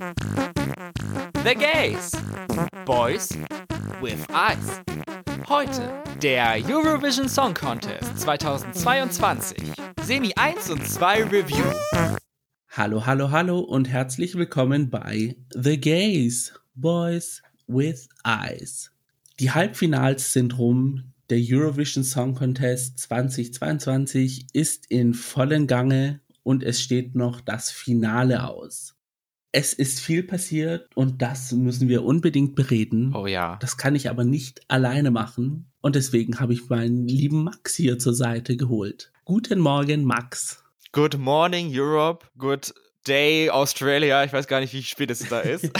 The Gays. Boys with Eyes. Heute der Eurovision Song Contest 2022. Semi 1 und 2 Review. Hallo, hallo, hallo und herzlich willkommen bei The Gays. Boys with Eyes. Die Halbfinals sind rum. Der Eurovision Song Contest 2022 ist in vollen Gange und es steht noch das Finale aus. Es ist viel passiert und das müssen wir unbedingt bereden. Oh ja. Das kann ich aber nicht alleine machen und deswegen habe ich meinen lieben Max hier zur Seite geholt. Guten Morgen, Max. Good morning, Europe. Good day, Australia. Ich weiß gar nicht, wie spät es da ist.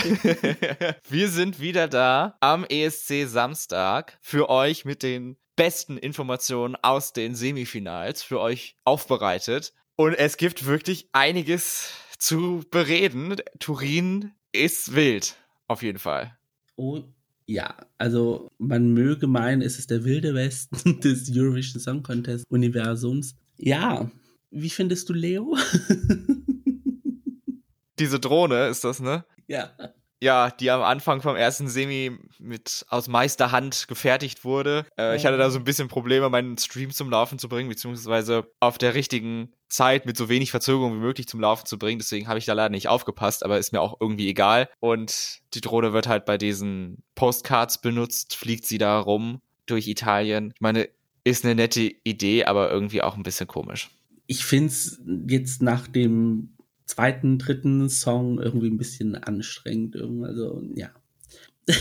wir sind wieder da am ESC Samstag für euch mit den besten Informationen aus den Semifinals für euch aufbereitet. Und es gibt wirklich einiges zu bereden. Turin ist wild, auf jeden Fall. Oh ja, also man möge meinen, es ist der wilde Westen des Eurovision Song Contest Universums. Ja, wie findest du Leo? Diese Drohne ist das, ne? Ja. Ja, die am Anfang vom ersten Semi mit aus Meisterhand gefertigt wurde. Äh, ich hatte da so ein bisschen Probleme, meinen Stream zum Laufen zu bringen, beziehungsweise auf der richtigen Zeit mit so wenig Verzögerung wie möglich zum Laufen zu bringen. Deswegen habe ich da leider nicht aufgepasst, aber ist mir auch irgendwie egal. Und die Drohne wird halt bei diesen Postcards benutzt, fliegt sie da rum durch Italien. Ich meine, ist eine nette Idee, aber irgendwie auch ein bisschen komisch. Ich finde es jetzt nach dem zweiten, dritten Song irgendwie ein bisschen anstrengend. Also, ja.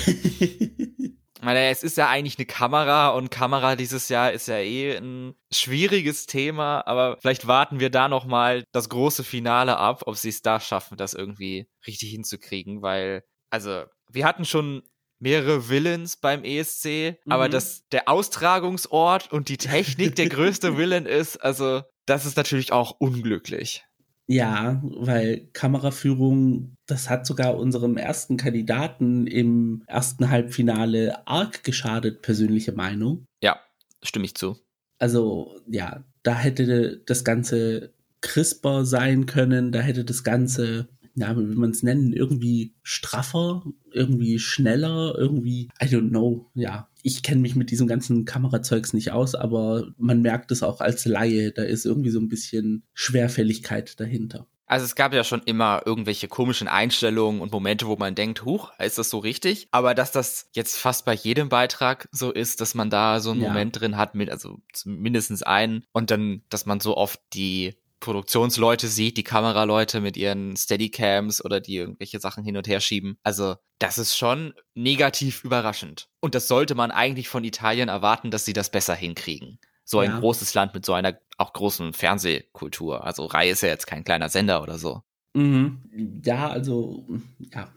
Meine, es ist ja eigentlich eine Kamera und Kamera dieses Jahr ist ja eh ein schwieriges Thema, aber vielleicht warten wir da nochmal das große Finale ab, ob sie es da schaffen, das irgendwie richtig hinzukriegen, weil, also, wir hatten schon mehrere Villains beim ESC, mhm. aber dass der Austragungsort und die Technik der größte Villain ist, also, das ist natürlich auch unglücklich. Ja, weil Kameraführung, das hat sogar unserem ersten Kandidaten im ersten Halbfinale arg geschadet, persönliche Meinung. Ja, stimme ich zu. Also, ja, da hätte das Ganze crisper sein können, da hätte das Ganze ja, wie will man es nennen, irgendwie straffer, irgendwie schneller, irgendwie, I don't know, ja. Ich kenne mich mit diesem ganzen Kamerazeugs nicht aus, aber man merkt es auch als Laie, da ist irgendwie so ein bisschen Schwerfälligkeit dahinter. Also es gab ja schon immer irgendwelche komischen Einstellungen und Momente, wo man denkt, huch, ist das so richtig? Aber dass das jetzt fast bei jedem Beitrag so ist, dass man da so einen ja. Moment drin hat mit, also mindestens einen und dann, dass man so oft die Produktionsleute sieht, die Kameraleute mit ihren Steadycams oder die irgendwelche Sachen hin und her schieben. Also, das ist schon negativ überraschend. Und das sollte man eigentlich von Italien erwarten, dass sie das besser hinkriegen. So ein ja. großes Land mit so einer auch großen Fernsehkultur. Also, Rai ist ja jetzt kein kleiner Sender oder so. Mhm. Ja, also, ja.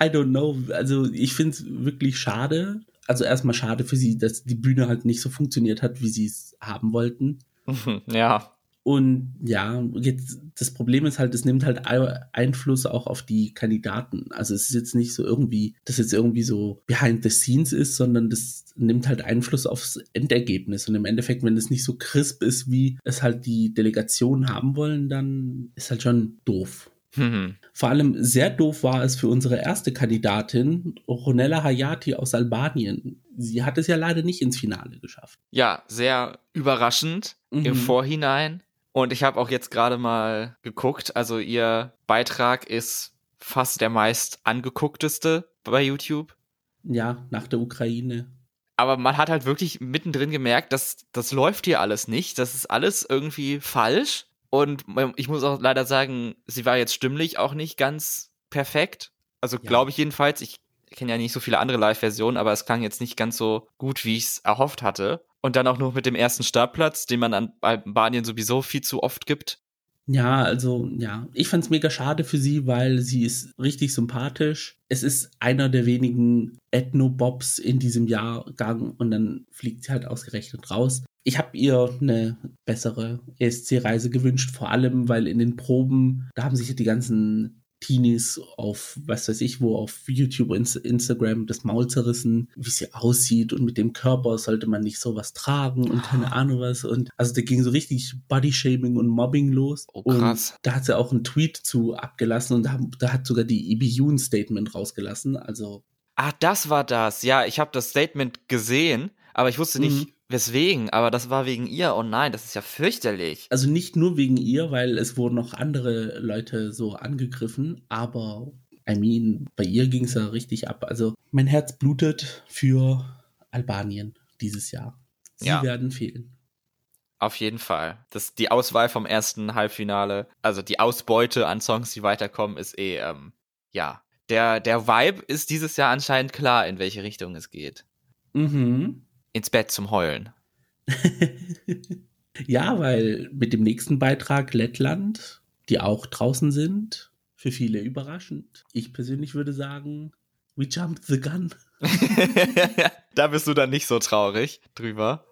I don't know. Also, ich finde es wirklich schade. Also, erstmal schade für sie, dass die Bühne halt nicht so funktioniert hat, wie sie es haben wollten. Ja. Und ja, jetzt das Problem ist halt, es nimmt halt Einfluss auch auf die Kandidaten. Also es ist jetzt nicht so irgendwie, dass jetzt irgendwie so behind the scenes ist, sondern das nimmt halt Einfluss aufs Endergebnis. Und im Endeffekt, wenn es nicht so crisp ist, wie es halt die Delegationen haben wollen, dann ist halt schon doof. Mhm. Vor allem sehr doof war es für unsere erste Kandidatin, Ronella Hayati aus Albanien. Sie hat es ja leider nicht ins Finale geschafft. Ja, sehr überraschend mhm. im Vorhinein. Und ich habe auch jetzt gerade mal geguckt, also ihr Beitrag ist fast der meist angeguckteste bei YouTube. Ja, nach der Ukraine. Aber man hat halt wirklich mittendrin gemerkt, dass das läuft hier alles nicht. Das ist alles irgendwie falsch. Und ich muss auch leider sagen, sie war jetzt stimmlich auch nicht ganz perfekt. Also ja. glaube ich jedenfalls. Ich kenne ja nicht so viele andere Live-Versionen, aber es klang jetzt nicht ganz so gut, wie ich es erhofft hatte. Und dann auch noch mit dem ersten Startplatz, den man an Albanien sowieso viel zu oft gibt. Ja, also ja, ich fand's mega schade für sie, weil sie ist richtig sympathisch. Es ist einer der wenigen Ethno-Bobs in diesem Jahrgang und dann fliegt sie halt ausgerechnet raus. Ich habe ihr eine bessere ESC-Reise gewünscht, vor allem weil in den Proben, da haben sich die ganzen Teenies auf, was weiß ich, wo auf YouTube und Instagram das Maul zerrissen, wie sie aussieht und mit dem Körper sollte man nicht sowas tragen und keine Ahnung was. Und also da ging so richtig Bodyshaming und Mobbing los. Oh, krass. Und da hat sie auch einen Tweet zu abgelassen und da, da hat sogar die EBU ein Statement rausgelassen. Also. Ah, das war das. Ja, ich habe das Statement gesehen, aber ich wusste nicht, mhm. Weswegen? Aber das war wegen ihr. Oh nein, das ist ja fürchterlich. Also nicht nur wegen ihr, weil es wurden noch andere Leute so angegriffen, aber I mean, bei ihr ging es ja richtig ab. Also mein Herz blutet für Albanien dieses Jahr. Sie ja. werden fehlen. Auf jeden Fall. Das, die Auswahl vom ersten Halbfinale, also die Ausbeute an Songs, die weiterkommen, ist eh, ähm, ja. Der, der Vibe ist dieses Jahr anscheinend klar, in welche Richtung es geht. Mhm ins Bett zum Heulen. ja, weil mit dem nächsten Beitrag Lettland, die auch draußen sind, für viele überraschend. Ich persönlich würde sagen, we jumped the gun. da bist du dann nicht so traurig drüber.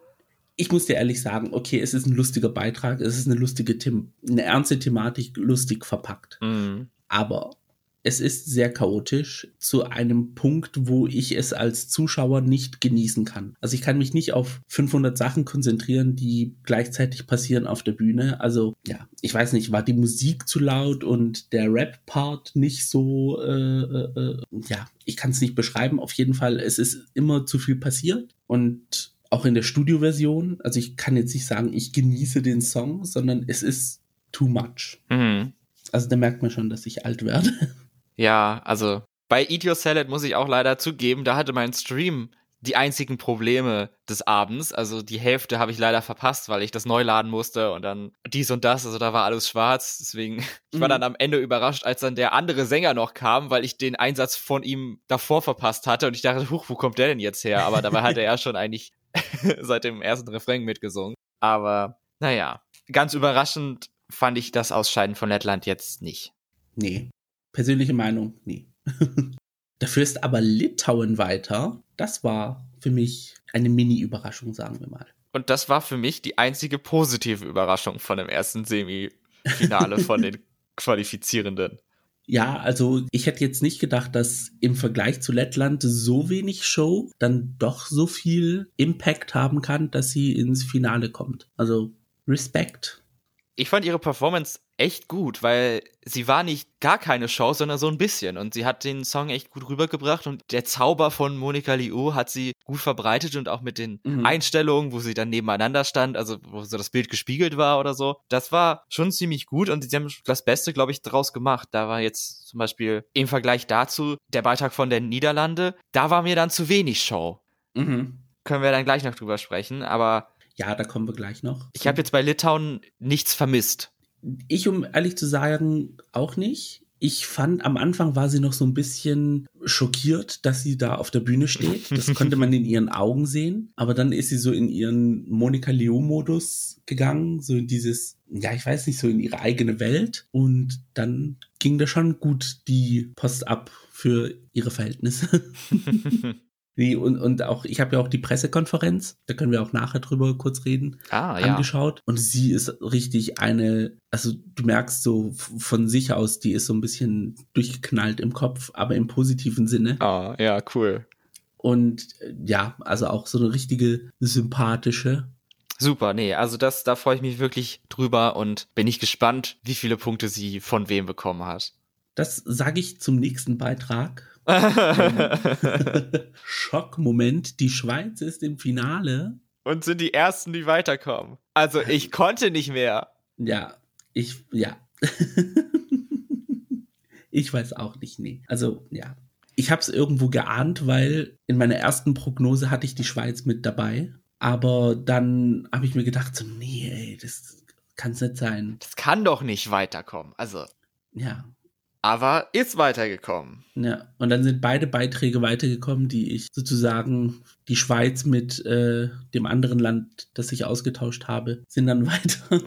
Ich muss dir ehrlich sagen, okay, es ist ein lustiger Beitrag, es ist eine lustige, Tim eine ernste Thematik, lustig verpackt. Mhm. Aber es ist sehr chaotisch zu einem Punkt, wo ich es als Zuschauer nicht genießen kann. Also ich kann mich nicht auf 500 Sachen konzentrieren, die gleichzeitig passieren auf der Bühne. Also ja, ich weiß nicht, war die Musik zu laut und der Rap-Part nicht so, äh, äh, äh ja, ich kann es nicht beschreiben. Auf jeden Fall, es ist immer zu viel passiert und auch in der Studioversion, also ich kann jetzt nicht sagen, ich genieße den Song, sondern es ist too much. Mhm. Also da merkt man schon, dass ich alt werde. Ja, also bei Eat Your Salad muss ich auch leider zugeben, da hatte mein Stream die einzigen Probleme des Abends. Also die Hälfte habe ich leider verpasst, weil ich das neu laden musste und dann dies und das. Also da war alles schwarz. Deswegen, ich war mhm. dann am Ende überrascht, als dann der andere Sänger noch kam, weil ich den Einsatz von ihm davor verpasst hatte und ich dachte, huch, wo kommt der denn jetzt her? Aber dabei hatte er schon eigentlich seit dem ersten Refrain mitgesungen. Aber naja, ganz überraschend fand ich das Ausscheiden von Lettland jetzt nicht. Nee, Persönliche Meinung, nee. Dafür ist aber Litauen weiter. Das war für mich eine Mini-Überraschung, sagen wir mal. Und das war für mich die einzige positive Überraschung von dem ersten Semifinale von den Qualifizierenden. Ja, also ich hätte jetzt nicht gedacht, dass im Vergleich zu Lettland so wenig Show dann doch so viel Impact haben kann, dass sie ins Finale kommt. Also Respekt. Ich fand ihre Performance echt gut, weil sie war nicht gar keine Show, sondern so ein bisschen. Und sie hat den Song echt gut rübergebracht und der Zauber von Monika Liu hat sie gut verbreitet und auch mit den mhm. Einstellungen, wo sie dann nebeneinander stand, also wo so das Bild gespiegelt war oder so. Das war schon ziemlich gut und sie haben das Beste, glaube ich, daraus gemacht. Da war jetzt zum Beispiel im Vergleich dazu der Beitrag von der Niederlande, da war mir dann zu wenig Show. Mhm. Können wir dann gleich noch drüber sprechen, aber ja, da kommen wir gleich noch. Ich habe jetzt bei Litauen nichts vermisst. Ich, um ehrlich zu sagen, auch nicht. Ich fand, am Anfang war sie noch so ein bisschen schockiert, dass sie da auf der Bühne steht. Das konnte man in ihren Augen sehen. Aber dann ist sie so in ihren Monika Leo-Modus gegangen, so in dieses, ja, ich weiß nicht, so in ihre eigene Welt. Und dann ging da schon gut die Post ab für ihre Verhältnisse. Nee, und, und auch, ich habe ja auch die Pressekonferenz, da können wir auch nachher drüber kurz reden, ah, ja. angeschaut. Und sie ist richtig eine, also du merkst so von sich aus, die ist so ein bisschen durchgeknallt im Kopf, aber im positiven Sinne. Ah, ja, cool. Und ja, also auch so eine richtige sympathische. Super, nee, also das, da freue ich mich wirklich drüber und bin ich gespannt, wie viele Punkte sie von wem bekommen hat. Das sage ich zum nächsten Beitrag. Schockmoment, die Schweiz ist im Finale. Und sind die Ersten, die weiterkommen. Also ich konnte nicht mehr. Ja, ich, ja. ich weiß auch nicht, nee. Also, ja. Ich habe es irgendwo geahnt, weil in meiner ersten Prognose hatte ich die Schweiz mit dabei. Aber dann habe ich mir gedacht, so, nee, ey, das kann es nicht sein. Das kann doch nicht weiterkommen. Also. Ja, aber ist weitergekommen. Ja, und dann sind beide Beiträge weitergekommen, die ich sozusagen die Schweiz mit äh, dem anderen Land, das ich ausgetauscht habe, sind dann weiter.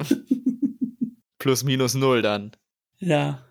Plus minus null dann. Ja.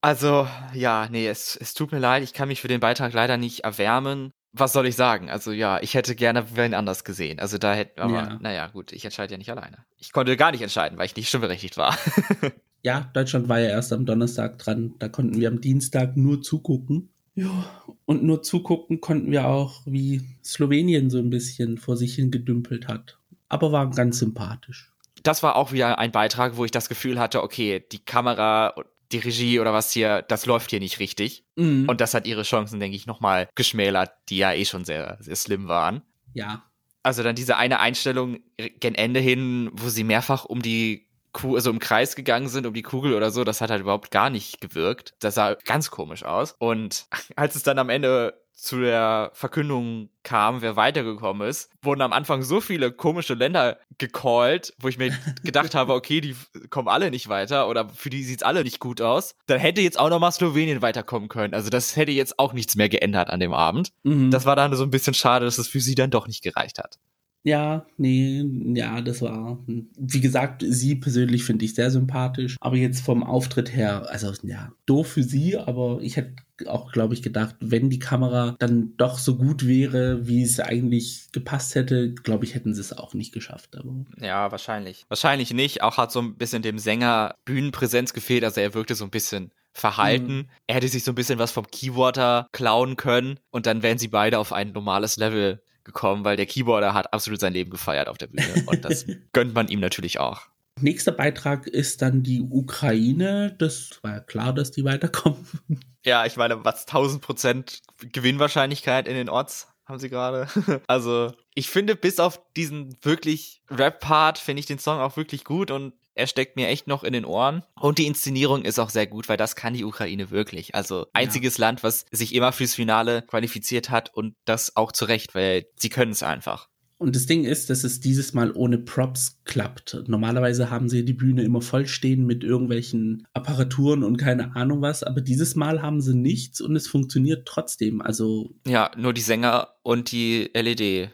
also, ja, nee, es, es tut mir leid, ich kann mich für den Beitrag leider nicht erwärmen. Was soll ich sagen? Also ja, ich hätte gerne wen anders gesehen. Also da hätte, aber ja. naja, gut, ich entscheide ja nicht alleine. Ich konnte gar nicht entscheiden, weil ich nicht stimmberechtigt war. ja, Deutschland war ja erst am Donnerstag dran. Da konnten wir am Dienstag nur zugucken. Ja, und nur zugucken konnten wir auch, wie Slowenien so ein bisschen vor sich hin gedümpelt hat. Aber war ganz sympathisch. Das war auch wieder ein Beitrag, wo ich das Gefühl hatte, okay, die Kamera, die Regie oder was hier, das läuft hier nicht richtig. Mhm. Und das hat ihre Chancen, denke ich, nochmal geschmälert, die ja eh schon sehr, sehr slim waren. Ja. Also dann diese eine Einstellung gen Ende hin, wo sie mehrfach um die Kuh, also im Kreis gegangen sind um die Kugel oder so, das hat halt überhaupt gar nicht gewirkt. Das sah ganz komisch aus. Und als es dann am Ende zu der Verkündung kam, wer weitergekommen ist, wurden am Anfang so viele komische Länder gecallt, wo ich mir gedacht habe, okay, die kommen alle nicht weiter oder für die sieht's alle nicht gut aus. Dann hätte jetzt auch noch mal Slowenien weiterkommen können. Also das hätte jetzt auch nichts mehr geändert an dem Abend. Mhm. Das war dann so ein bisschen schade, dass es für sie dann doch nicht gereicht hat. Ja, nee, ja, das war, wie gesagt, sie persönlich finde ich sehr sympathisch, aber jetzt vom Auftritt her, also ja, doof für sie, aber ich hätte auch, glaube ich, gedacht, wenn die Kamera dann doch so gut wäre, wie es eigentlich gepasst hätte, glaube ich, hätten sie es auch nicht geschafft. Aber ja, wahrscheinlich. Wahrscheinlich nicht. Auch hat so ein bisschen dem Sänger Bühnenpräsenz gefehlt. Also er wirkte so ein bisschen verhalten. Mhm. Er hätte sich so ein bisschen was vom Keyboarder klauen können und dann wären sie beide auf ein normales Level gekommen, weil der Keyboarder hat absolut sein Leben gefeiert auf der Bühne und das gönnt man ihm natürlich auch. Nächster Beitrag ist dann die Ukraine. Das war ja klar, dass die weiterkommen. Ja, ich meine, was 1000 Prozent Gewinnwahrscheinlichkeit in den Orts haben sie gerade. Also, ich finde, bis auf diesen wirklich Rap-Part finde ich den Song auch wirklich gut und er steckt mir echt noch in den Ohren. Und die Inszenierung ist auch sehr gut, weil das kann die Ukraine wirklich. Also einziges ja. Land, was sich immer fürs Finale qualifiziert hat und das auch zu Recht, weil sie können es einfach. Und das Ding ist, dass es dieses Mal ohne Props klappt. Normalerweise haben sie die Bühne immer vollstehen mit irgendwelchen Apparaturen und keine Ahnung was, aber dieses Mal haben sie nichts und es funktioniert trotzdem. Also. Ja, nur die Sänger und die LED.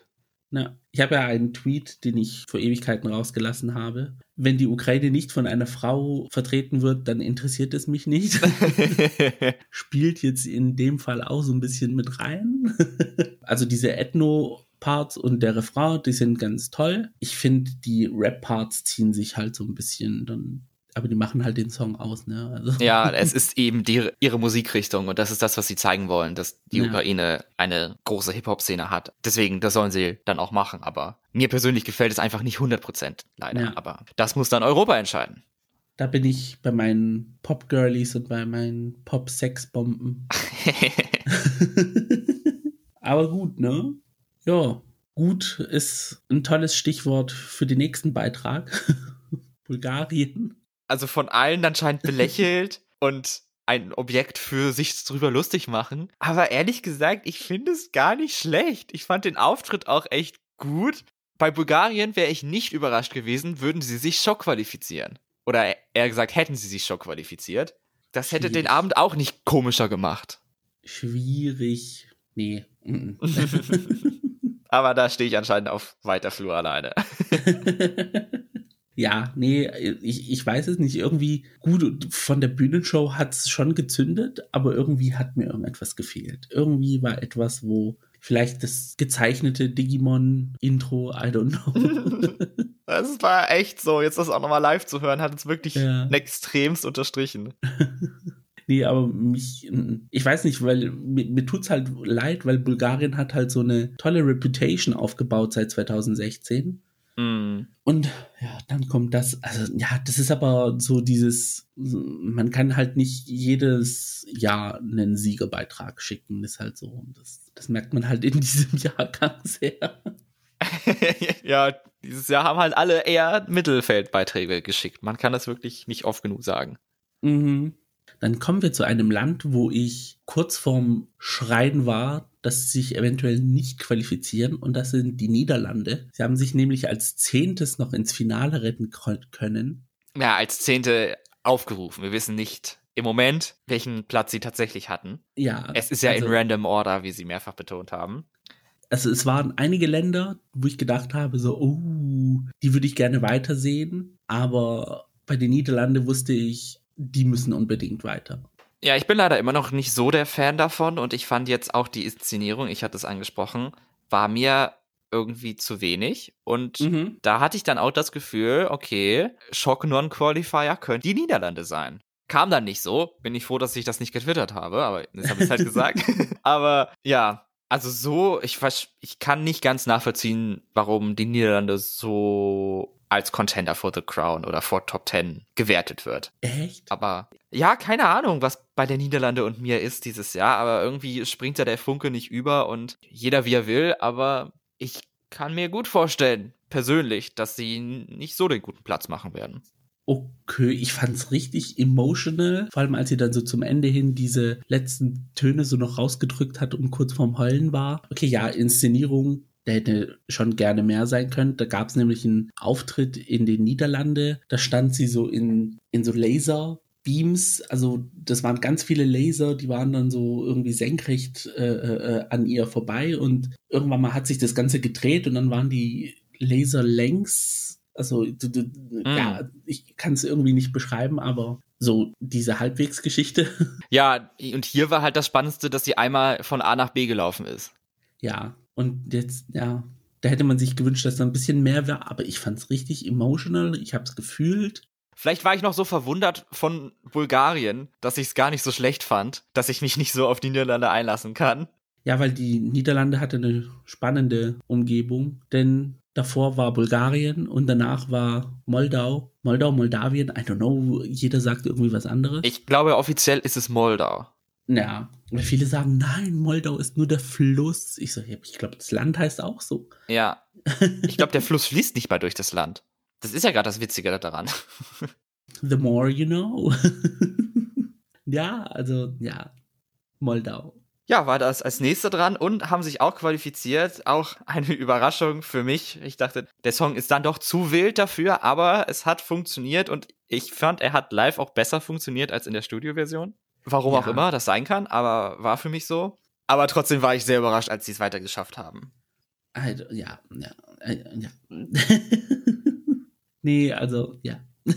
Na, ich habe ja einen Tweet, den ich vor Ewigkeiten rausgelassen habe. Wenn die Ukraine nicht von einer Frau vertreten wird, dann interessiert es mich nicht. Spielt jetzt in dem Fall auch so ein bisschen mit rein. also diese Ethno-Parts und der Refrain, die sind ganz toll. Ich finde, die Rap-Parts ziehen sich halt so ein bisschen dann aber die machen halt den Song aus, ne? Also. Ja, es ist eben die, ihre Musikrichtung und das ist das, was sie zeigen wollen, dass die ja. Ukraine eine große Hip-Hop-Szene hat. Deswegen, das sollen sie dann auch machen, aber mir persönlich gefällt es einfach nicht 100 Prozent, leider. Ja. Aber das muss dann Europa entscheiden. Da bin ich bei meinen Pop-Girlies und bei meinen Pop-Sex-Bomben. aber gut, ne? Ja, gut ist ein tolles Stichwort für den nächsten Beitrag. Bulgarien also von allen anscheinend belächelt und ein Objekt für sich drüber lustig machen. Aber ehrlich gesagt, ich finde es gar nicht schlecht. Ich fand den Auftritt auch echt gut. Bei Bulgarien wäre ich nicht überrascht gewesen, würden sie sich Schock qualifizieren. Oder eher gesagt, hätten sie sich Schock qualifiziert. Das hätte Schwierig. den Abend auch nicht komischer gemacht. Schwierig. Nee. Aber da stehe ich anscheinend auf weiter Flur alleine. Ja, nee, ich, ich weiß es nicht. Irgendwie, gut, von der Bühnenshow hat es schon gezündet, aber irgendwie hat mir irgendetwas gefehlt. Irgendwie war etwas, wo vielleicht das gezeichnete Digimon-Intro, I don't know. Das war echt so. Jetzt das auch nochmal live zu hören, hat es wirklich ja. extremst unterstrichen. Nee, aber mich, ich weiß nicht, weil mir, mir tut's halt leid, weil Bulgarien hat halt so eine tolle Reputation aufgebaut seit 2016. Mm. Und ja, dann kommt das, also ja, das ist aber so dieses, man kann halt nicht jedes Jahr einen Siegerbeitrag schicken, ist halt so. Und das, das merkt man halt in diesem Jahrgang sehr. ja, dieses Jahr haben halt alle eher Mittelfeldbeiträge geschickt. Man kann das wirklich nicht oft genug sagen. Mhm. Dann kommen wir zu einem Land, wo ich kurz vorm Schreien war, dass sie sich eventuell nicht qualifizieren und das sind die Niederlande. Sie haben sich nämlich als Zehntes noch ins Finale retten können. Ja, als Zehnte aufgerufen. Wir wissen nicht im Moment, welchen Platz sie tatsächlich hatten. Ja. Es ist ja also, in random order, wie sie mehrfach betont haben. Also es waren einige Länder, wo ich gedacht habe, so, oh, die würde ich gerne weitersehen. Aber bei den Niederlanden wusste ich, die müssen unbedingt weiter. Ja, ich bin leider immer noch nicht so der Fan davon und ich fand jetzt auch die Inszenierung, ich hatte es angesprochen, war mir irgendwie zu wenig. Und mhm. da hatte ich dann auch das Gefühl, okay, Schock Non-Qualifier könnte die Niederlande sein. Kam dann nicht so. Bin ich froh, dass ich das nicht getwittert habe, aber jetzt habe ich es halt gesagt. aber ja, also so, ich, ich kann nicht ganz nachvollziehen, warum die Niederlande so als Contender for the Crown oder for Top Ten gewertet wird. Echt? Aber ja, keine Ahnung, was bei der Niederlande und mir ist dieses Jahr, aber irgendwie springt da der Funke nicht über und jeder wie er will, aber ich kann mir gut vorstellen, persönlich, dass sie nicht so den guten Platz machen werden. Okay, ich fand's richtig emotional, vor allem als sie dann so zum Ende hin diese letzten Töne so noch rausgedrückt hat und kurz vorm Heulen war. Okay, ja, Inszenierung der hätte schon gerne mehr sein können. Da gab es nämlich einen Auftritt in den Niederlande. Da stand sie so in, in so Laserbeams. Also das waren ganz viele Laser, die waren dann so irgendwie senkrecht äh, äh, an ihr vorbei. Und irgendwann mal hat sich das Ganze gedreht und dann waren die Laser längs. Also du, du, mm. ja, ich kann es irgendwie nicht beschreiben, aber so diese Halbwegsgeschichte. Ja, und hier war halt das Spannendste, dass sie einmal von A nach B gelaufen ist. Ja, und jetzt, ja, da hätte man sich gewünscht, dass da ein bisschen mehr wäre, aber ich fand es richtig emotional. Ich habe es gefühlt. Vielleicht war ich noch so verwundert von Bulgarien, dass ich es gar nicht so schlecht fand, dass ich mich nicht so auf die Niederlande einlassen kann. Ja, weil die Niederlande hatte eine spannende Umgebung, denn davor war Bulgarien und danach war Moldau. Moldau, Moldawien, I don't know, jeder sagt irgendwie was anderes. Ich glaube, offiziell ist es Moldau. Ja, viele sagen, nein, Moldau ist nur der Fluss. Ich so, ich glaube, das Land heißt auch so. Ja. Ich glaube, der Fluss fließt nicht mal durch das Land. Das ist ja gerade das Witzige daran. The more you know. ja, also, ja. Moldau. Ja, war das als nächster dran und haben sich auch qualifiziert. Auch eine Überraschung für mich. Ich dachte, der Song ist dann doch zu wild dafür, aber es hat funktioniert und ich fand, er hat live auch besser funktioniert als in der Studioversion. Warum ja. auch immer das sein kann, aber war für mich so. Aber trotzdem war ich sehr überrascht, als sie es weiter geschafft haben. Also, ja, ja, äh, ja. nee, also, ja.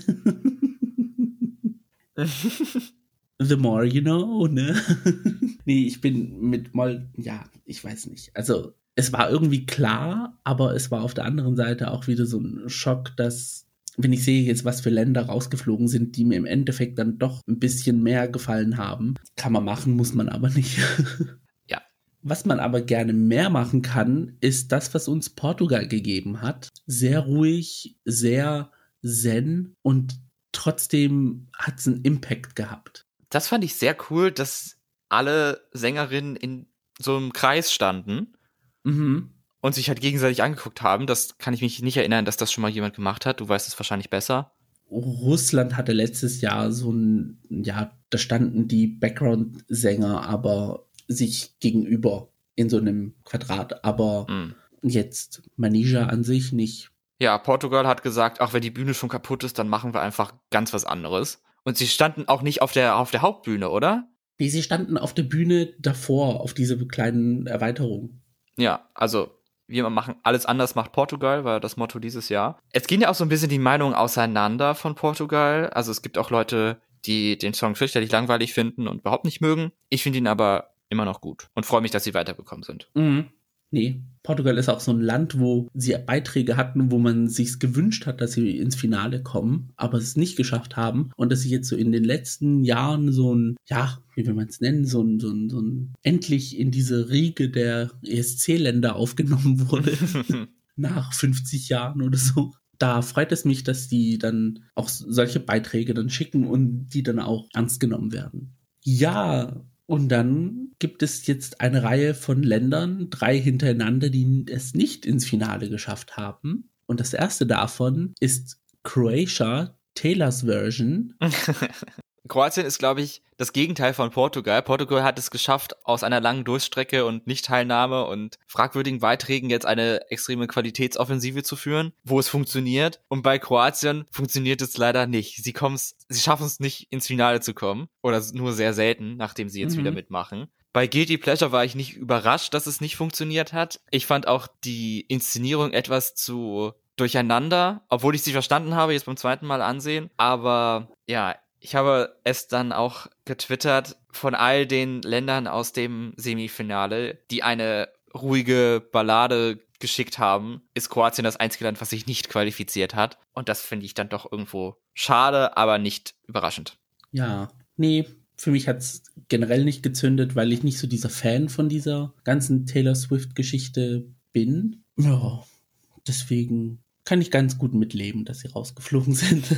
The more you know, ne? nee, ich bin mit mal, ja, ich weiß nicht. Also, es war irgendwie klar, aber es war auf der anderen Seite auch wieder so ein Schock, dass wenn ich sehe jetzt, was für Länder rausgeflogen sind, die mir im Endeffekt dann doch ein bisschen mehr gefallen haben, kann man machen, muss man aber nicht. ja. Was man aber gerne mehr machen kann, ist das, was uns Portugal gegeben hat. Sehr ruhig, sehr zen und trotzdem hat es einen Impact gehabt. Das fand ich sehr cool, dass alle Sängerinnen in so einem Kreis standen. Mhm und sich halt gegenseitig angeguckt haben. Das kann ich mich nicht erinnern, dass das schon mal jemand gemacht hat. Du weißt es wahrscheinlich besser. Russland hatte letztes Jahr so ein, ja, da standen die Background-Sänger aber sich gegenüber in so einem Quadrat, aber mm. jetzt Manija an sich nicht. Ja, Portugal hat gesagt, auch wenn die Bühne schon kaputt ist, dann machen wir einfach ganz was anderes. Und sie standen auch nicht auf der, auf der Hauptbühne, oder? Nee, sie standen auf der Bühne davor, auf diese kleinen Erweiterungen. Ja, also wir machen alles anders macht Portugal, war das Motto dieses Jahr. Es gehen ja auch so ein bisschen die Meinungen auseinander von Portugal. Also es gibt auch Leute, die den Song fürchterlich langweilig finden und überhaupt nicht mögen. Ich finde ihn aber immer noch gut und freue mich, dass sie weitergekommen sind. Mhm. Nee, Portugal ist auch so ein Land, wo sie Beiträge hatten, wo man sich gewünscht hat, dass sie ins Finale kommen, aber es nicht geschafft haben und dass sie jetzt so in den letzten Jahren so ein, ja, wie will man es nennen, so ein, so ein, so ein, endlich in diese Riege der ESC-Länder aufgenommen wurde. nach 50 Jahren oder so. Da freut es mich, dass die dann auch solche Beiträge dann schicken und die dann auch ernst genommen werden. Ja, und dann gibt es jetzt eine Reihe von Ländern, drei hintereinander, die es nicht ins Finale geschafft haben. Und das erste davon ist Croatia, Taylors Version. Kroatien ist, glaube ich, das Gegenteil von Portugal. Portugal hat es geschafft, aus einer langen Durststrecke und Nichtteilnahme und fragwürdigen Beiträgen jetzt eine extreme Qualitätsoffensive zu führen, wo es funktioniert. Und bei Kroatien funktioniert es leider nicht. Sie sie schaffen es nicht ins Finale zu kommen. Oder nur sehr selten, nachdem sie jetzt mhm. wieder mitmachen. Bei Guilty Pleasure war ich nicht überrascht, dass es nicht funktioniert hat. Ich fand auch die Inszenierung etwas zu durcheinander, obwohl ich sie verstanden habe, jetzt beim zweiten Mal ansehen. Aber ja, ich habe es dann auch getwittert von all den Ländern aus dem Semifinale, die eine ruhige Ballade geschickt haben, ist Kroatien das einzige Land, was sich nicht qualifiziert hat. Und das finde ich dann doch irgendwo schade, aber nicht überraschend. Ja, nee, für mich hat es generell nicht gezündet, weil ich nicht so dieser Fan von dieser ganzen Taylor Swift-Geschichte bin. Ja, deswegen kann ich ganz gut mitleben, dass sie rausgeflogen sind.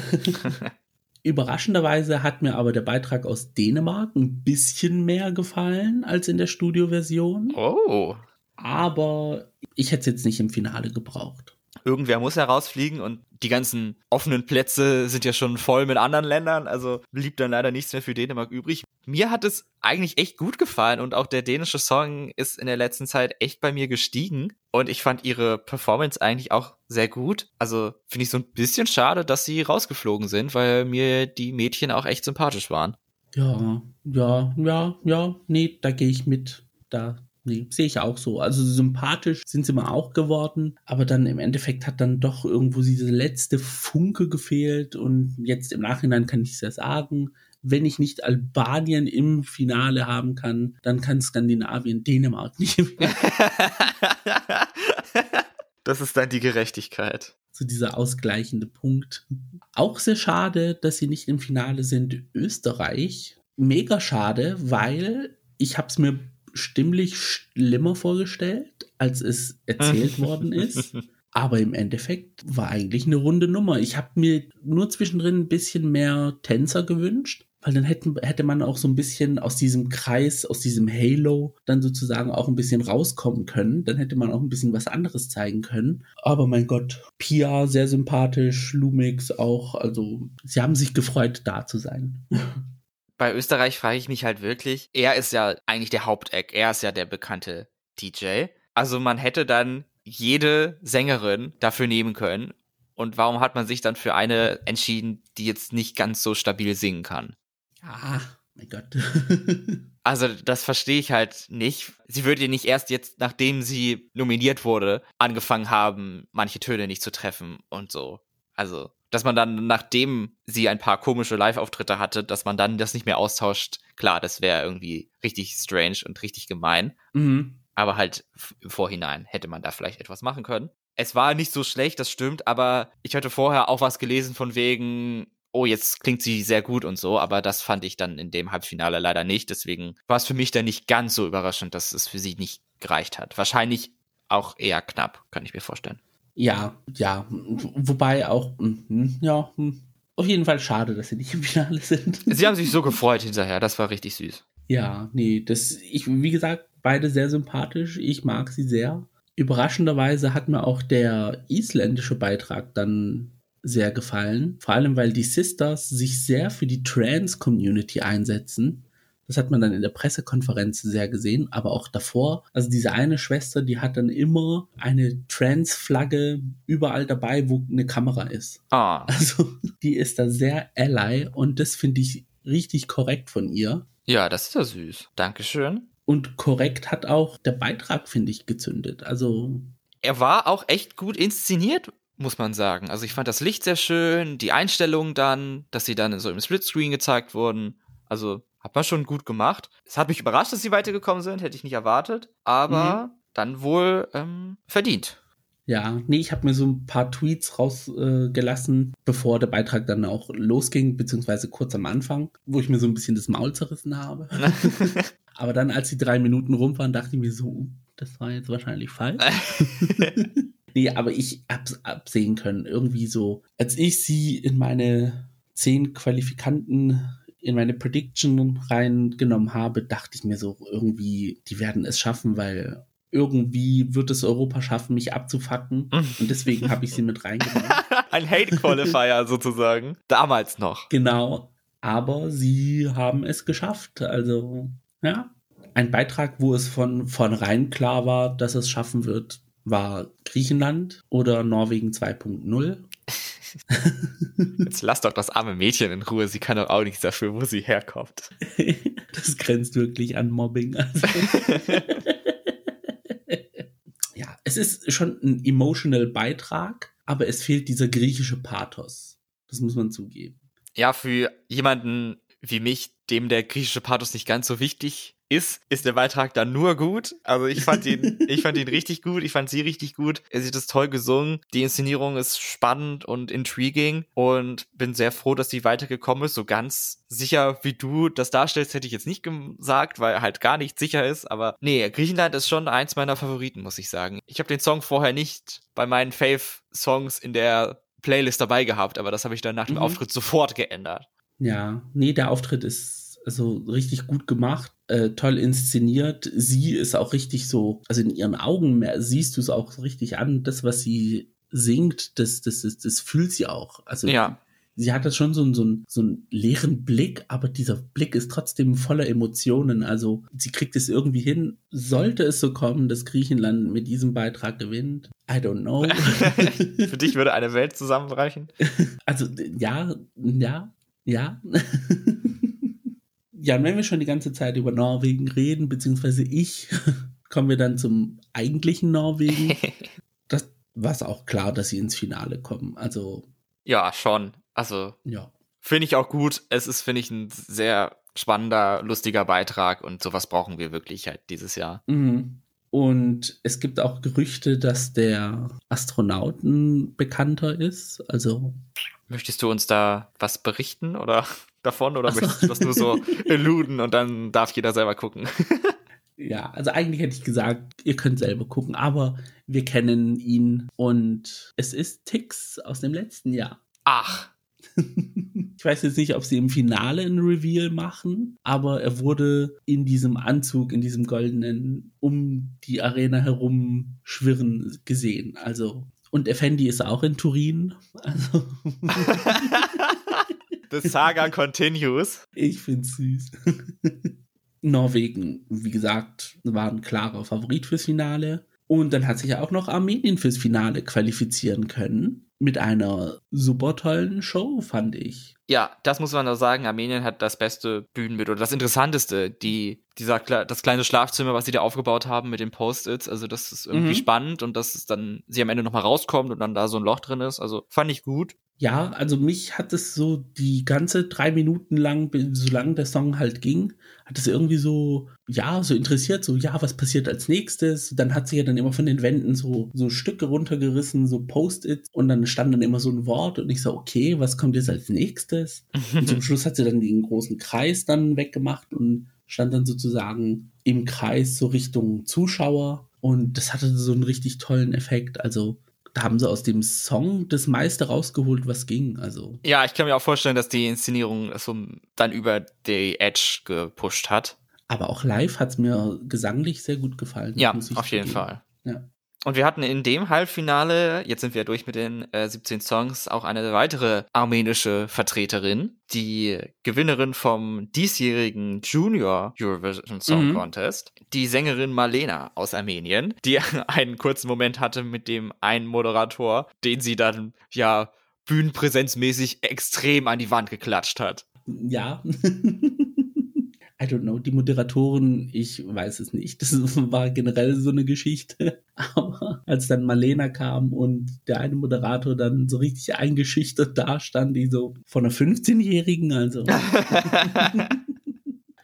Überraschenderweise hat mir aber der Beitrag aus Dänemark ein bisschen mehr gefallen als in der Studioversion. Oh. Aber ich hätte es jetzt nicht im Finale gebraucht. Irgendwer muss herausfliegen und die ganzen offenen Plätze sind ja schon voll mit anderen Ländern, also blieb dann leider nichts mehr für Dänemark übrig. Mir hat es eigentlich echt gut gefallen und auch der dänische Song ist in der letzten Zeit echt bei mir gestiegen und ich fand ihre Performance eigentlich auch sehr gut. Also finde ich so ein bisschen schade, dass sie rausgeflogen sind, weil mir die Mädchen auch echt sympathisch waren. Ja, ja, ja, ja, nee, da gehe ich mit. Da Nee, sehe ich auch so. Also sympathisch sind sie mal auch geworden, aber dann im Endeffekt hat dann doch irgendwo diese letzte Funke gefehlt und jetzt im Nachhinein kann ich es ja sagen, wenn ich nicht Albanien im Finale haben kann, dann kann Skandinavien Dänemark nicht im Das ist dann die Gerechtigkeit. So dieser ausgleichende Punkt. Auch sehr schade, dass sie nicht im Finale sind. Österreich. Mega schade, weil ich habe es mir stimmlich schlimmer vorgestellt, als es erzählt worden ist. Aber im Endeffekt war eigentlich eine runde Nummer. Ich habe mir nur zwischendrin ein bisschen mehr Tänzer gewünscht, weil dann hätten, hätte man auch so ein bisschen aus diesem Kreis, aus diesem Halo dann sozusagen auch ein bisschen rauskommen können. Dann hätte man auch ein bisschen was anderes zeigen können. Aber mein Gott, Pia sehr sympathisch, Lumix auch. Also sie haben sich gefreut, da zu sein. bei Österreich frage ich mich halt wirklich, er ist ja eigentlich der Haupteck, er ist ja der bekannte DJ. Also man hätte dann jede Sängerin dafür nehmen können. Und warum hat man sich dann für eine entschieden, die jetzt nicht ganz so stabil singen kann? Ja, mein Gott. also das verstehe ich halt nicht. Sie würde ja nicht erst jetzt, nachdem sie nominiert wurde, angefangen haben, manche Töne nicht zu treffen und so. Also dass man dann, nachdem sie ein paar komische Live-Auftritte hatte, dass man dann das nicht mehr austauscht. Klar, das wäre irgendwie richtig strange und richtig gemein. Mhm. Aber halt im Vorhinein hätte man da vielleicht etwas machen können. Es war nicht so schlecht, das stimmt, aber ich hatte vorher auch was gelesen von wegen, oh, jetzt klingt sie sehr gut und so, aber das fand ich dann in dem Halbfinale leider nicht. Deswegen war es für mich dann nicht ganz so überraschend, dass es für sie nicht gereicht hat. Wahrscheinlich auch eher knapp, kann ich mir vorstellen. Ja, ja. Wobei auch, mh, ja, mh. auf jeden Fall schade, dass sie nicht im Finale sind. Sie haben sich so gefreut hinterher, das war richtig süß. Ja, nee, das, ich, wie gesagt, beide sehr sympathisch. Ich mag sie sehr. Überraschenderweise hat mir auch der isländische Beitrag dann sehr gefallen. Vor allem, weil die Sisters sich sehr für die Trans-Community einsetzen. Das hat man dann in der Pressekonferenz sehr gesehen, aber auch davor. Also diese eine Schwester, die hat dann immer eine Trans-Flagge überall dabei, wo eine Kamera ist. Ah. Also die ist da sehr ally und das finde ich richtig korrekt von ihr. Ja, das ist ja süß. Dankeschön. Und korrekt hat auch der Beitrag, finde ich, gezündet. Also. Er war auch echt gut inszeniert, muss man sagen. Also ich fand das Licht sehr schön, die Einstellungen dann, dass sie dann so im Splitscreen gezeigt wurden. Also hat man schon gut gemacht. Es hat mich überrascht, dass sie weitergekommen sind, hätte ich nicht erwartet, aber mhm. dann wohl ähm, verdient. Ja, nee, ich habe mir so ein paar Tweets rausgelassen, äh, bevor der Beitrag dann auch losging, beziehungsweise kurz am Anfang, wo ich mir so ein bisschen das Maul zerrissen habe. aber dann, als die drei Minuten rum waren, dachte ich mir so, uh, das war jetzt wahrscheinlich falsch. nee, aber ich hab's absehen können. Irgendwie so, als ich sie in meine zehn Qualifikanten in meine Prediction reingenommen habe, dachte ich mir so irgendwie, die werden es schaffen, weil irgendwie wird es Europa schaffen, mich abzufacken. Und deswegen habe ich sie mit reingenommen. Ein Hate-Qualifier sozusagen. Damals noch. Genau. Aber sie haben es geschafft. Also, ja. Ein Beitrag, wo es von vornherein klar war, dass es schaffen wird, war Griechenland oder Norwegen 2.0. Jetzt lass doch das arme Mädchen in Ruhe. Sie kann doch auch nichts dafür, wo sie herkommt. das grenzt wirklich an Mobbing. Also. ja, es ist schon ein emotional Beitrag, aber es fehlt dieser griechische Pathos. Das muss man zugeben. Ja, für jemanden wie mich, dem der griechische Pathos nicht ganz so wichtig ist, ist der Beitrag dann nur gut. Also ich fand ihn, ich fand ihn richtig gut, ich fand sie richtig gut. Er sieht das toll gesungen. Die Inszenierung ist spannend und intriguing und bin sehr froh, dass die weitergekommen ist. So ganz sicher, wie du das darstellst, hätte ich jetzt nicht gesagt, weil halt gar nicht sicher ist. Aber nee, Griechenland ist schon eins meiner Favoriten, muss ich sagen. Ich habe den Song vorher nicht bei meinen Fave-Songs in der Playlist dabei gehabt, aber das habe ich dann nach dem mhm. Auftritt sofort geändert. Ja, nee, der Auftritt ist also richtig gut gemacht, äh, toll inszeniert. Sie ist auch richtig so, also in ihren Augen mehr, siehst du es auch richtig an, das, was sie singt, das, das, das, das fühlt sie auch. Also ja sie hat das schon so, so, so einen leeren Blick, aber dieser Blick ist trotzdem voller Emotionen. Also sie kriegt es irgendwie hin. Sollte es so kommen, dass Griechenland mit diesem Beitrag gewinnt? I don't know. Für dich würde eine Welt zusammenbrechen? Also ja, ja, ja. ja, und wenn wir schon die ganze Zeit über Norwegen reden, beziehungsweise ich, kommen wir dann zum eigentlichen Norwegen. Das war es auch klar, dass sie ins Finale kommen. Also ja, schon. Also, ja. finde ich auch gut. Es ist, finde ich, ein sehr spannender, lustiger Beitrag und sowas brauchen wir wirklich halt dieses Jahr. Mhm. Und es gibt auch Gerüchte, dass der Astronauten bekannter ist. Also. Möchtest du uns da was berichten oder davon oder so. möchtest du das nur so eluden und dann darf jeder selber gucken? ja, also eigentlich hätte ich gesagt, ihr könnt selber gucken, aber wir kennen ihn und es ist Tix aus dem letzten Jahr. Ach. Ich weiß jetzt nicht, ob sie im Finale ein Reveal machen, aber er wurde in diesem Anzug, in diesem goldenen, um die Arena herum schwirren gesehen. Also, und Effendi ist auch in Turin. Also. The Saga continues. Ich find's süß. Norwegen, wie gesagt, war ein klarer Favorit fürs Finale. Und dann hat sich ja auch noch Armenien fürs Finale qualifizieren können. Mit einer super tollen Show, fand ich. Ja, das muss man da sagen. Armenien hat das beste Bühnenbild oder das Interessanteste. Die, dieser, das kleine Schlafzimmer, was sie da aufgebaut haben mit den Post-its. Also, das ist irgendwie mhm. spannend und dass es dann sie am Ende nochmal rauskommt und dann da so ein Loch drin ist. Also, fand ich gut. Ja, also mich hat es so die ganze drei Minuten lang, solange der Song halt ging, hat es irgendwie so, ja, so interessiert, so, ja, was passiert als nächstes? Dann hat sie ja dann immer von den Wänden so, so Stücke runtergerissen, so Post-its und dann stand dann immer so ein Wort und ich so, okay, was kommt jetzt als nächstes? und zum Schluss hat sie dann den großen Kreis dann weggemacht und stand dann sozusagen im Kreis so Richtung Zuschauer und das hatte so einen richtig tollen Effekt, also da haben sie aus dem Song das meiste rausgeholt, was ging. Also. Ja, ich kann mir auch vorstellen, dass die Inszenierung so dann über die Edge gepusht hat. Aber auch live hat es mir gesanglich sehr gut gefallen. Ja, auf jeden Fall. Ja. Und wir hatten in dem Halbfinale, jetzt sind wir durch mit den äh, 17 Songs, auch eine weitere armenische Vertreterin, die Gewinnerin vom diesjährigen Junior Eurovision Song mhm. Contest, die Sängerin Marlena aus Armenien, die einen kurzen Moment hatte mit dem einen Moderator, den sie dann ja bühnenpräsenzmäßig extrem an die Wand geklatscht hat. Ja. I don't know, die Moderatoren, ich weiß es nicht. Das war generell so eine Geschichte. Aber als dann Marlena kam und der eine Moderator dann so richtig eingeschüchtert dastand, die so von einer 15-Jährigen, also.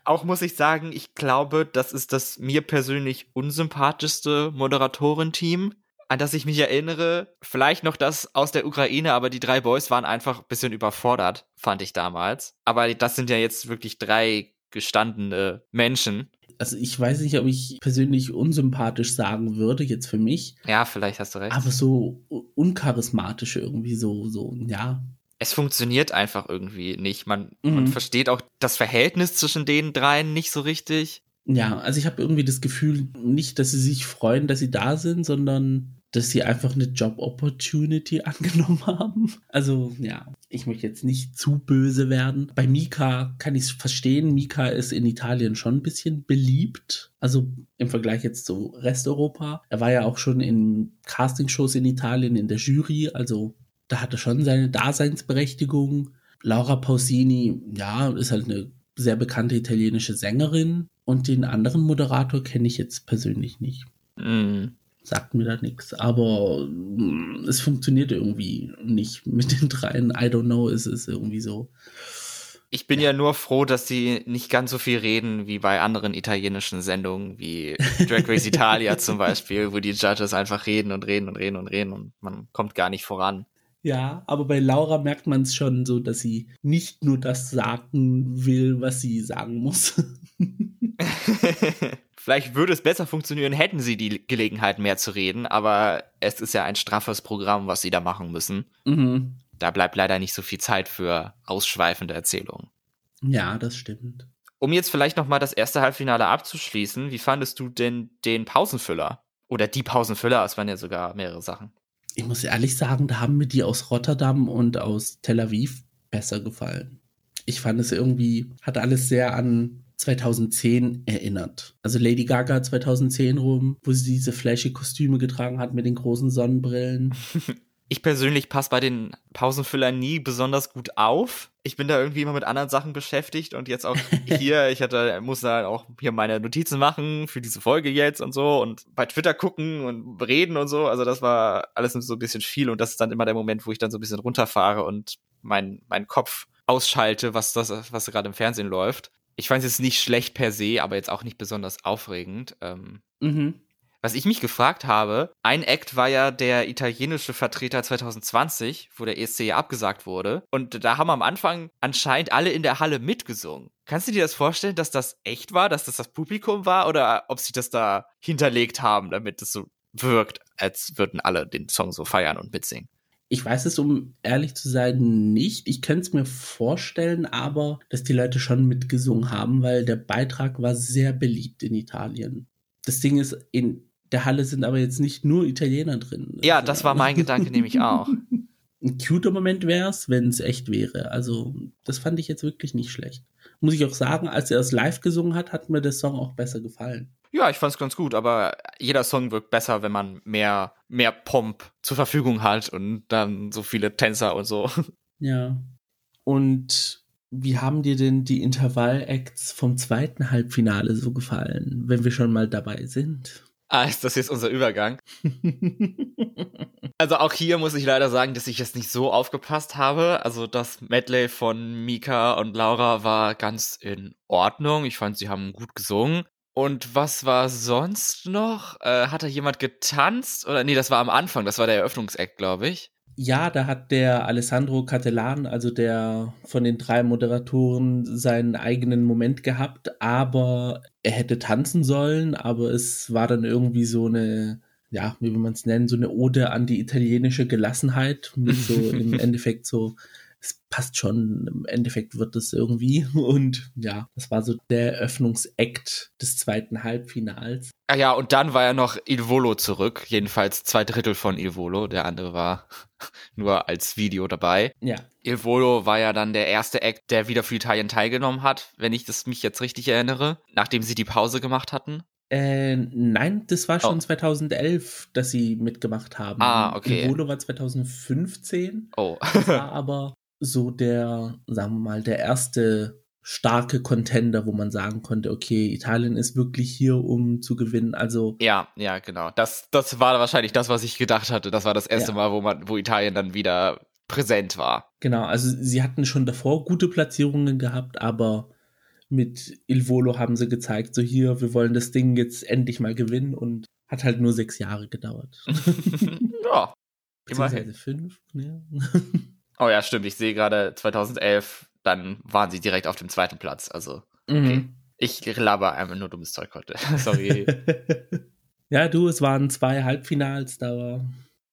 Auch muss ich sagen, ich glaube, das ist das mir persönlich unsympathischste Moderatorenteam an das ich mich erinnere. Vielleicht noch das aus der Ukraine, aber die drei Boys waren einfach ein bisschen überfordert, fand ich damals. Aber das sind ja jetzt wirklich drei gestandene Menschen. Also ich weiß nicht, ob ich persönlich unsympathisch sagen würde, jetzt für mich. Ja, vielleicht hast du recht. Aber so uncharismatisch irgendwie so, so, ja. Es funktioniert einfach irgendwie nicht. Man, mhm. man versteht auch das Verhältnis zwischen den dreien nicht so richtig. Ja, also ich habe irgendwie das Gefühl, nicht, dass sie sich freuen, dass sie da sind, sondern dass sie einfach eine Job-Opportunity angenommen haben. Also ja, ich möchte jetzt nicht zu böse werden. Bei Mika kann ich es verstehen. Mika ist in Italien schon ein bisschen beliebt. Also im Vergleich jetzt zu Resteuropa. Er war ja auch schon in Castingshows in Italien in der Jury. Also da hatte schon seine Daseinsberechtigung. Laura Pausini, ja, ist halt eine sehr bekannte italienische Sängerin. Und den anderen Moderator kenne ich jetzt persönlich nicht. Mm sagt mir da nichts. Aber mm, es funktioniert irgendwie nicht mit den dreien. I don't know, es ist irgendwie so. Ich bin ja. ja. nur froh, dass sie nicht ganz so viel reden wie bei anderen italienischen Sendungen, wie Drag Race Italia zum Beispiel, wo die Judges einfach reden und reden und reden und reden und man kommt gar nicht voran. Ja, aber bei Laura merkt man es schon so, dass sie nicht nur das sagen will, was sie sagen muss. Vielleicht würde es besser funktionieren, hätten sie die Gelegenheit mehr zu reden, aber es ist ja ein straffes Programm, was sie da machen müssen. Mhm. Da bleibt leider nicht so viel Zeit für ausschweifende Erzählungen. Ja, das stimmt. Um jetzt vielleicht noch mal das erste Halbfinale abzuschließen, wie fandest du denn den Pausenfüller? Oder die Pausenfüller, es waren ja sogar mehrere Sachen. Ich muss ehrlich sagen, da haben mir die aus Rotterdam und aus Tel Aviv besser gefallen. Ich fand es irgendwie, hat alles sehr an 2010 erinnert. Also Lady Gaga 2010 rum, wo sie diese flashy Kostüme getragen hat mit den großen Sonnenbrillen. Ich persönlich passe bei den Pausenfüllern nie besonders gut auf. Ich bin da irgendwie immer mit anderen Sachen beschäftigt und jetzt auch hier, ich hatte, muss da auch hier meine Notizen machen für diese Folge jetzt und so und bei Twitter gucken und reden und so. Also das war alles so ein bisschen viel und das ist dann immer der Moment, wo ich dann so ein bisschen runterfahre und mein, mein Kopf ausschalte, was das, was gerade im Fernsehen läuft ich fand es jetzt nicht schlecht per se, aber jetzt auch nicht besonders aufregend. Ähm, mhm. Was ich mich gefragt habe, ein Act war ja der italienische Vertreter 2020, wo der ESC ja abgesagt wurde. Und da haben am Anfang anscheinend alle in der Halle mitgesungen. Kannst du dir das vorstellen, dass das echt war, dass das das Publikum war oder ob sie das da hinterlegt haben, damit es so wirkt, als würden alle den Song so feiern und mitsingen? Ich weiß es, um ehrlich zu sein, nicht. Ich könnte es mir vorstellen, aber dass die Leute schon mitgesungen haben, weil der Beitrag war sehr beliebt in Italien. Das Ding ist, in der Halle sind aber jetzt nicht nur Italiener drin. Ja, das war mein Gedanke nämlich auch. Ein cuter Moment wäre es, wenn es echt wäre. Also, das fand ich jetzt wirklich nicht schlecht. Muss ich auch sagen, als er es live gesungen hat, hat mir der Song auch besser gefallen. Ja, ich fand's ganz gut, aber jeder Song wirkt besser, wenn man mehr, mehr Pomp zur Verfügung hat und dann so viele Tänzer und so. Ja. Und wie haben dir denn die Intervall-Acts vom zweiten Halbfinale so gefallen, wenn wir schon mal dabei sind? Ah, ist das jetzt unser Übergang? also auch hier muss ich leider sagen, dass ich jetzt nicht so aufgepasst habe. Also das Medley von Mika und Laura war ganz in Ordnung. Ich fand, sie haben gut gesungen. Und was war sonst noch? Äh, hat da jemand getanzt? Oder nee, das war am Anfang, das war der Eröffnungsakt, glaube ich. Ja, da hat der Alessandro Catellan, also der von den drei Moderatoren, seinen eigenen Moment gehabt, aber er hätte tanzen sollen, aber es war dann irgendwie so eine, ja, wie will man es nennen, so eine Ode an die italienische Gelassenheit mit so im Endeffekt so es passt schon, im Endeffekt wird es irgendwie. Und ja, das war so der Eröffnungsakt des zweiten Halbfinals. Ah ja, und dann war ja noch Il Volo zurück, jedenfalls zwei Drittel von Il Volo, der andere war nur als Video dabei. Ja. Il Volo war ja dann der erste Act, der wieder für Italien teilgenommen hat, wenn ich das mich jetzt richtig erinnere, nachdem sie die Pause gemacht hatten. Äh, nein, das war schon oh. 2011, dass sie mitgemacht haben. Ah, okay. Il Volo war 2015. Oh. das war aber so der, sagen wir mal, der erste starke Contender, wo man sagen konnte, okay, Italien ist wirklich hier, um zu gewinnen. Also ja, ja, genau. Das, das war wahrscheinlich das, was ich gedacht hatte. Das war das erste ja. Mal, wo man, wo Italien dann wieder präsent war. Genau, also sie hatten schon davor gute Platzierungen gehabt, aber mit Il Volo haben sie gezeigt, so hier, wir wollen das Ding jetzt endlich mal gewinnen und hat halt nur sechs Jahre gedauert. ja, immerhin. fünf, ja. Oh ja, stimmt. Ich sehe gerade 2011, dann waren sie direkt auf dem zweiten Platz. Also, okay. Mhm. Ich laber einfach nur dummes Zeug heute. Sorry. ja, du, es waren zwei Halbfinals. Da war,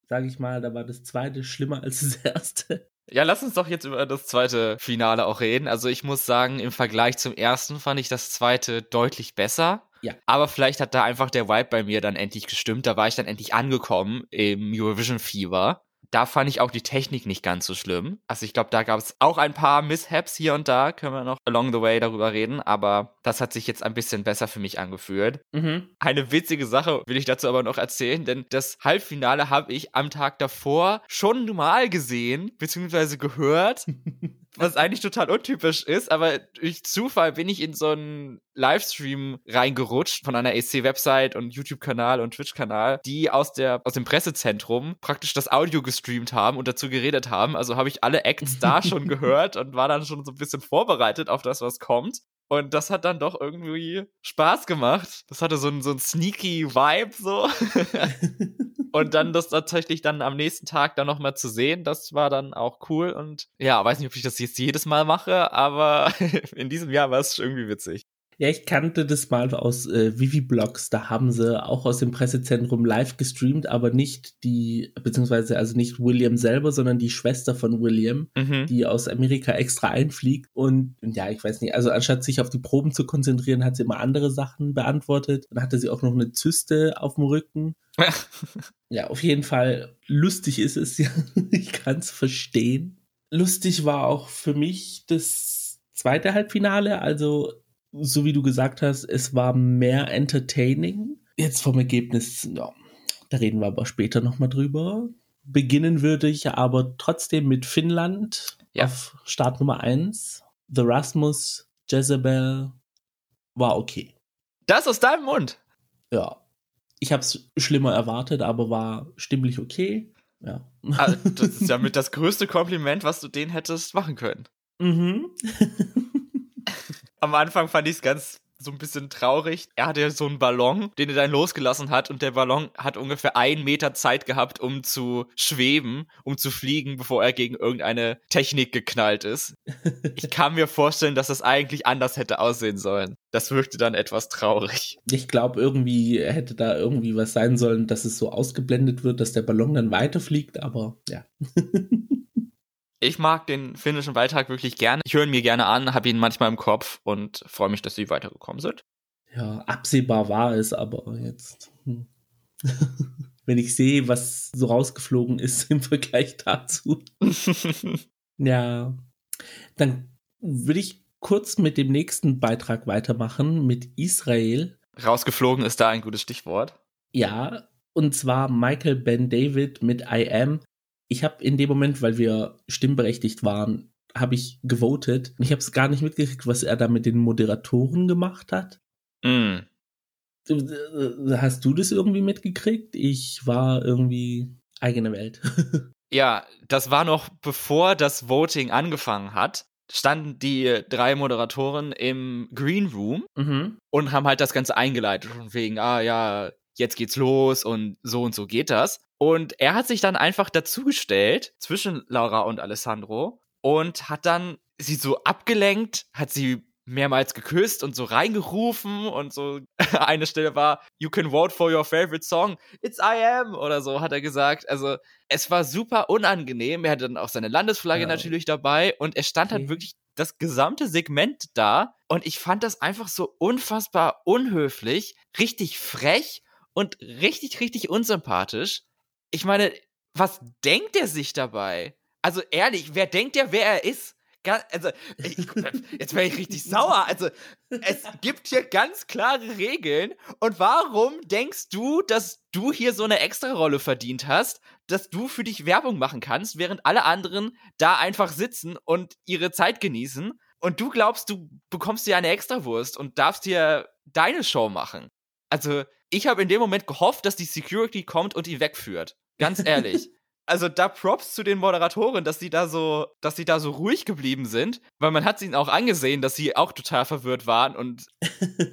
sage ich mal, da war das zweite schlimmer als das erste. Ja, lass uns doch jetzt über das zweite Finale auch reden. Also ich muss sagen, im Vergleich zum ersten fand ich das zweite deutlich besser. Ja. Aber vielleicht hat da einfach der Vibe bei mir dann endlich gestimmt. Da war ich dann endlich angekommen im Eurovision Fever. Da fand ich auch die Technik nicht ganz so schlimm. Also ich glaube, da gab es auch ein paar Mishaps hier und da, können wir noch along the way darüber reden, aber das hat sich jetzt ein bisschen besser für mich angefühlt. Mhm. Eine witzige Sache will ich dazu aber noch erzählen, denn das Halbfinale habe ich am Tag davor schon mal gesehen, beziehungsweise gehört. was eigentlich total untypisch ist, aber durch Zufall bin ich in so einen Livestream reingerutscht von einer EC-Website und YouTube-Kanal und Twitch-Kanal, die aus der aus dem Pressezentrum praktisch das Audio gestreamt haben und dazu geredet haben. Also habe ich alle Acts da schon gehört und war dann schon so ein bisschen vorbereitet auf das, was kommt. Und das hat dann doch irgendwie Spaß gemacht. Das hatte so ein, so ein sneaky Vibe so. und dann das tatsächlich dann am nächsten Tag dann nochmal zu sehen, das war dann auch cool. Und ja, weiß nicht, ob ich das jetzt jedes Mal mache, aber in diesem Jahr war es irgendwie witzig. Ja, ich kannte das mal aus äh, Vivi-Blogs. Da haben sie auch aus dem Pressezentrum live gestreamt, aber nicht die, beziehungsweise also nicht William selber, sondern die Schwester von William, mhm. die aus Amerika extra einfliegt. Und ja, ich weiß nicht, also anstatt sich auf die Proben zu konzentrieren, hat sie immer andere Sachen beantwortet. Dann hatte sie auch noch eine Zyste auf dem Rücken. ja, auf jeden Fall lustig ist es ja. ich kann es verstehen. Lustig war auch für mich das zweite Halbfinale, also so wie du gesagt hast, es war mehr entertaining. Jetzt vom Ergebnis, ja, da reden wir aber später nochmal drüber. Beginnen würde ich aber trotzdem mit Finnland ja. auf Start Nummer 1. The Rasmus, Jezebel war okay. Das aus deinem Mund? Ja. Ich habe es schlimmer erwartet, aber war stimmlich okay. Ja. Also, das ist ja mit das größte Kompliment, was du denen hättest machen können. Mhm. Am Anfang fand ich es ganz so ein bisschen traurig. Er hatte ja so einen Ballon, den er dann losgelassen hat und der Ballon hat ungefähr einen Meter Zeit gehabt, um zu schweben, um zu fliegen, bevor er gegen irgendeine Technik geknallt ist. Ich kann mir vorstellen, dass das eigentlich anders hätte aussehen sollen. Das wirkte dann etwas traurig. Ich glaube, irgendwie hätte da irgendwie was sein sollen, dass es so ausgeblendet wird, dass der Ballon dann weiterfliegt, aber ja. Ich mag den finnischen Beitrag wirklich gerne. Ich höre ihn mir gerne an, habe ihn manchmal im Kopf und freue mich, dass sie weitergekommen sind. Ja, absehbar war es, aber jetzt. Hm. Wenn ich sehe, was so rausgeflogen ist im Vergleich dazu. ja. Dann würde ich kurz mit dem nächsten Beitrag weitermachen, mit Israel. Rausgeflogen ist da ein gutes Stichwort. Ja, und zwar Michael Ben David mit I Am ich habe in dem Moment, weil wir stimmberechtigt waren, habe ich gewotet ich habe es gar nicht mitgekriegt, was er da mit den Moderatoren gemacht hat. Mm. Hast du das irgendwie mitgekriegt? Ich war irgendwie eigene Welt. ja, das war noch bevor das Voting angefangen hat standen die drei Moderatoren im Green Room mhm. und haben halt das Ganze eingeleitet von wegen, ah ja, jetzt geht's los und so und so geht das. Und er hat sich dann einfach dazugestellt zwischen Laura und Alessandro und hat dann sie so abgelenkt, hat sie mehrmals geküsst und so reingerufen und so eine Stelle war You can vote for your favorite song. It's I am oder so hat er gesagt. Also es war super unangenehm. Er hatte dann auch seine Landesflagge ja. natürlich dabei und er stand halt okay. halt wirklich das gesamte Segment da und ich fand das einfach so unfassbar unhöflich, richtig frech und richtig, richtig unsympathisch. Ich meine, was denkt er sich dabei? Also ehrlich, wer denkt der, wer er ist? Also, ich, jetzt wäre ich richtig sauer. Also, es gibt hier ganz klare Regeln. Und warum denkst du, dass du hier so eine Extra-Rolle verdient hast, dass du für dich Werbung machen kannst, während alle anderen da einfach sitzen und ihre Zeit genießen? Und du glaubst, du bekommst dir eine Extrawurst und darfst dir deine Show machen. Also, ich habe in dem Moment gehofft, dass die Security kommt und ihn wegführt. Ganz ehrlich. also da Props zu den Moderatoren, dass sie da so, dass sie da so ruhig geblieben sind, weil man hat ihnen auch angesehen, dass sie auch total verwirrt waren und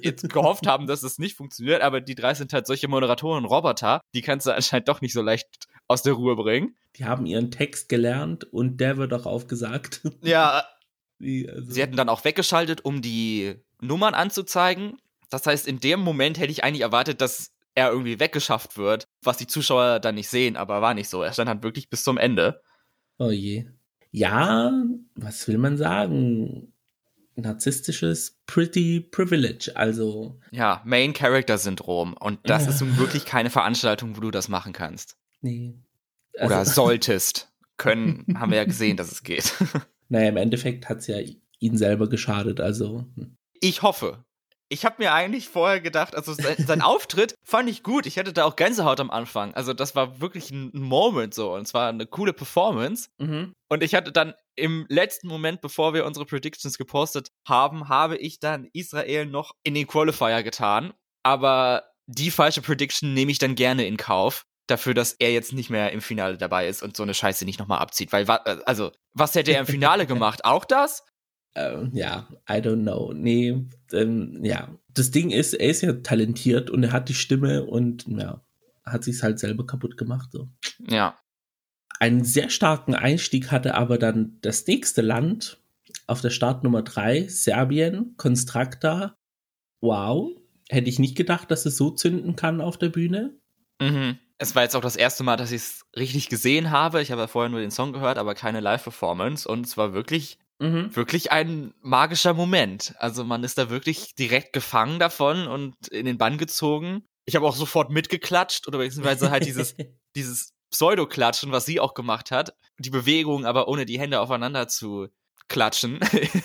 jetzt gehofft haben, dass es nicht funktioniert, aber die drei sind halt solche Moderatoren Roboter, die kannst du anscheinend doch nicht so leicht aus der Ruhe bringen. Die haben ihren Text gelernt und der wird auch aufgesagt. Ja. Wie, also. Sie hätten dann auch weggeschaltet, um die Nummern anzuzeigen. Das heißt, in dem Moment hätte ich eigentlich erwartet, dass er irgendwie weggeschafft wird, was die Zuschauer dann nicht sehen, aber war nicht so. Er stand halt wirklich bis zum Ende. Oh je. Ja, was will man sagen? Narzisstisches Pretty Privilege, also. Ja, Main Character Syndrom. Und das ja. ist nun wirklich keine Veranstaltung, wo du das machen kannst. Nee. Also Oder solltest. Können, haben wir ja gesehen, dass es geht. Naja, im Endeffekt hat es ja ihn selber geschadet, also. Ich hoffe. Ich habe mir eigentlich vorher gedacht, also sein, sein, Auftritt fand ich gut. Ich hatte da auch Gänsehaut am Anfang. Also das war wirklich ein Moment so und zwar eine coole Performance. Mhm. Und ich hatte dann im letzten Moment, bevor wir unsere Predictions gepostet haben, habe ich dann Israel noch in den Qualifier getan. Aber die falsche Prediction nehme ich dann gerne in Kauf dafür, dass er jetzt nicht mehr im Finale dabei ist und so eine Scheiße nicht nochmal abzieht. Weil, also, was hätte er im Finale gemacht? Auch das? Ähm, ja, I don't know. Nee, ähm, ja. Das Ding ist, er ist ja talentiert und er hat die Stimme und ja, hat sich's halt selber kaputt gemacht. So. Ja. Einen sehr starken Einstieg hatte aber dann das nächste Land auf der Startnummer 3, Serbien, Constracta. Wow. Hätte ich nicht gedacht, dass es so zünden kann auf der Bühne. Mhm. Es war jetzt auch das erste Mal, dass ich es richtig gesehen habe. Ich habe ja vorher nur den Song gehört, aber keine Live-Performance. Und es war wirklich Mhm. Wirklich ein magischer Moment. Also man ist da wirklich direkt gefangen davon und in den Bann gezogen. Ich habe auch sofort mitgeklatscht oder beziehungsweise halt dieses, dieses Pseudo-Klatschen, was sie auch gemacht hat. Die Bewegung, aber ohne die Hände aufeinander zu klatschen.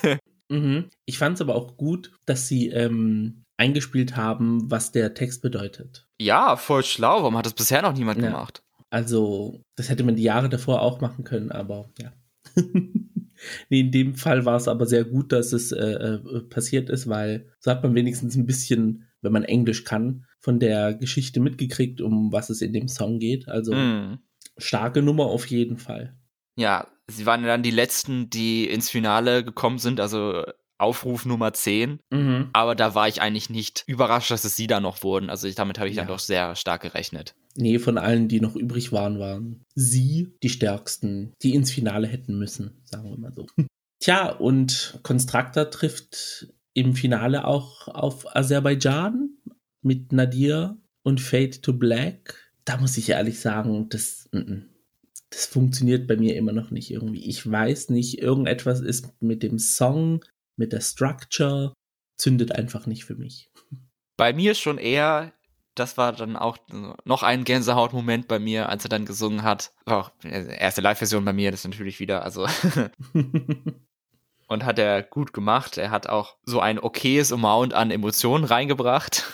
mhm. Ich fand es aber auch gut, dass sie ähm, eingespielt haben, was der Text bedeutet. Ja, voll schlau. Warum hat das bisher noch niemand ja. gemacht? Also, das hätte man die Jahre davor auch machen können, aber ja. nee, in dem Fall war es aber sehr gut, dass es äh, äh, passiert ist, weil so hat man wenigstens ein bisschen, wenn man Englisch kann, von der Geschichte mitgekriegt, um was es in dem Song geht. Also mm. starke Nummer auf jeden Fall. Ja, sie waren dann die letzten, die ins Finale gekommen sind, also Aufruf Nummer 10. Mhm. Aber da war ich eigentlich nicht überrascht, dass es sie da noch wurden. Also ich, damit habe ich ja. dann doch sehr stark gerechnet. Nee, von allen, die noch übrig waren, waren sie die stärksten, die ins Finale hätten müssen, sagen wir mal so. Tja, und Constructor trifft im Finale auch auf Aserbaidschan mit Nadir und Fade to Black. Da muss ich ehrlich sagen, das, das funktioniert bei mir immer noch nicht irgendwie. Ich weiß nicht, irgendetwas ist mit dem Song, mit der Structure, zündet einfach nicht für mich. Bei mir schon eher das war dann auch noch ein Gänsehautmoment bei mir, als er dann gesungen hat. Auch erste Live-Version bei mir, das natürlich wieder, also. und hat er gut gemacht. Er hat auch so ein okayes Amount an Emotionen reingebracht.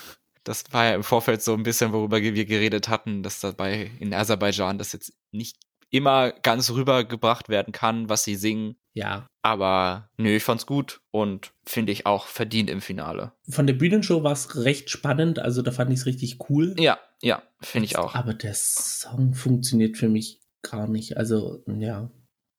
Das war ja im Vorfeld so ein bisschen, worüber wir geredet hatten, dass dabei in Aserbaidschan das jetzt nicht immer ganz rübergebracht werden kann, was sie singen. Ja. Aber nö, ich fand's gut und finde ich auch verdient im Finale. Von der Bühnenshow war es recht spannend, also da fand ich es richtig cool. Ja, ja, finde ich auch. Aber der Song funktioniert für mich gar nicht. Also, ja.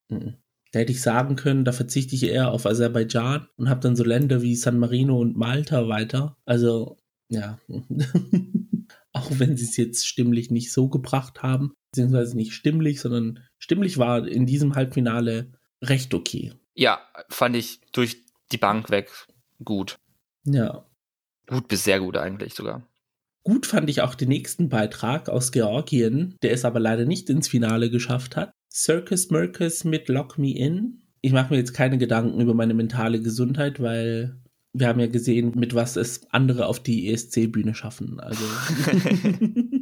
Da hätte ich sagen können, da verzichte ich eher auf Aserbaidschan und habe dann so Länder wie San Marino und Malta weiter. Also, ja. auch wenn sie es jetzt stimmlich nicht so gebracht haben, beziehungsweise nicht stimmlich, sondern stimmlich war in diesem Halbfinale recht okay. Ja, fand ich durch die Bank weg gut. Ja. Gut bis sehr gut eigentlich sogar. Gut fand ich auch den nächsten Beitrag aus Georgien, der es aber leider nicht ins Finale geschafft hat. Circus Mercus mit Lock Me In. Ich mache mir jetzt keine Gedanken über meine mentale Gesundheit, weil wir haben ja gesehen, mit was es andere auf die ESC-Bühne schaffen. Also.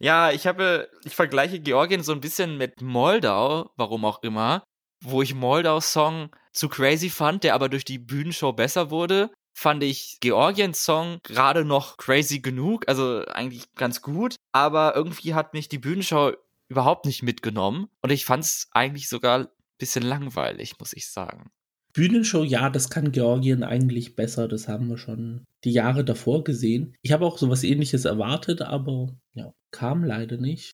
ja, ich habe, ich vergleiche Georgien so ein bisschen mit Moldau, warum auch immer, wo ich Moldaus Song zu crazy fand, der aber durch die Bühnenshow besser wurde. Fand ich Georgiens Song gerade noch crazy genug, also eigentlich ganz gut, aber irgendwie hat mich die Bühnenshow überhaupt nicht mitgenommen und ich fand es eigentlich sogar ein bisschen langweilig, muss ich sagen. Bühnenshow, ja, das kann Georgien eigentlich besser. Das haben wir schon die Jahre davor gesehen. Ich habe auch sowas ähnliches erwartet, aber ja, kam leider nicht.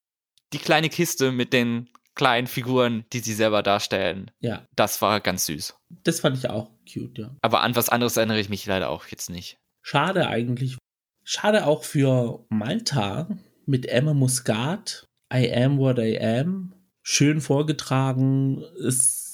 Die kleine Kiste mit den kleinen Figuren, die sie selber darstellen. Ja. Das war ganz süß. Das fand ich auch cute, ja. Aber an was anderes erinnere ich mich leider auch jetzt nicht. Schade eigentlich. Schade auch für Malta mit Emma Muscat. I am what I am. Schön vorgetragen. Es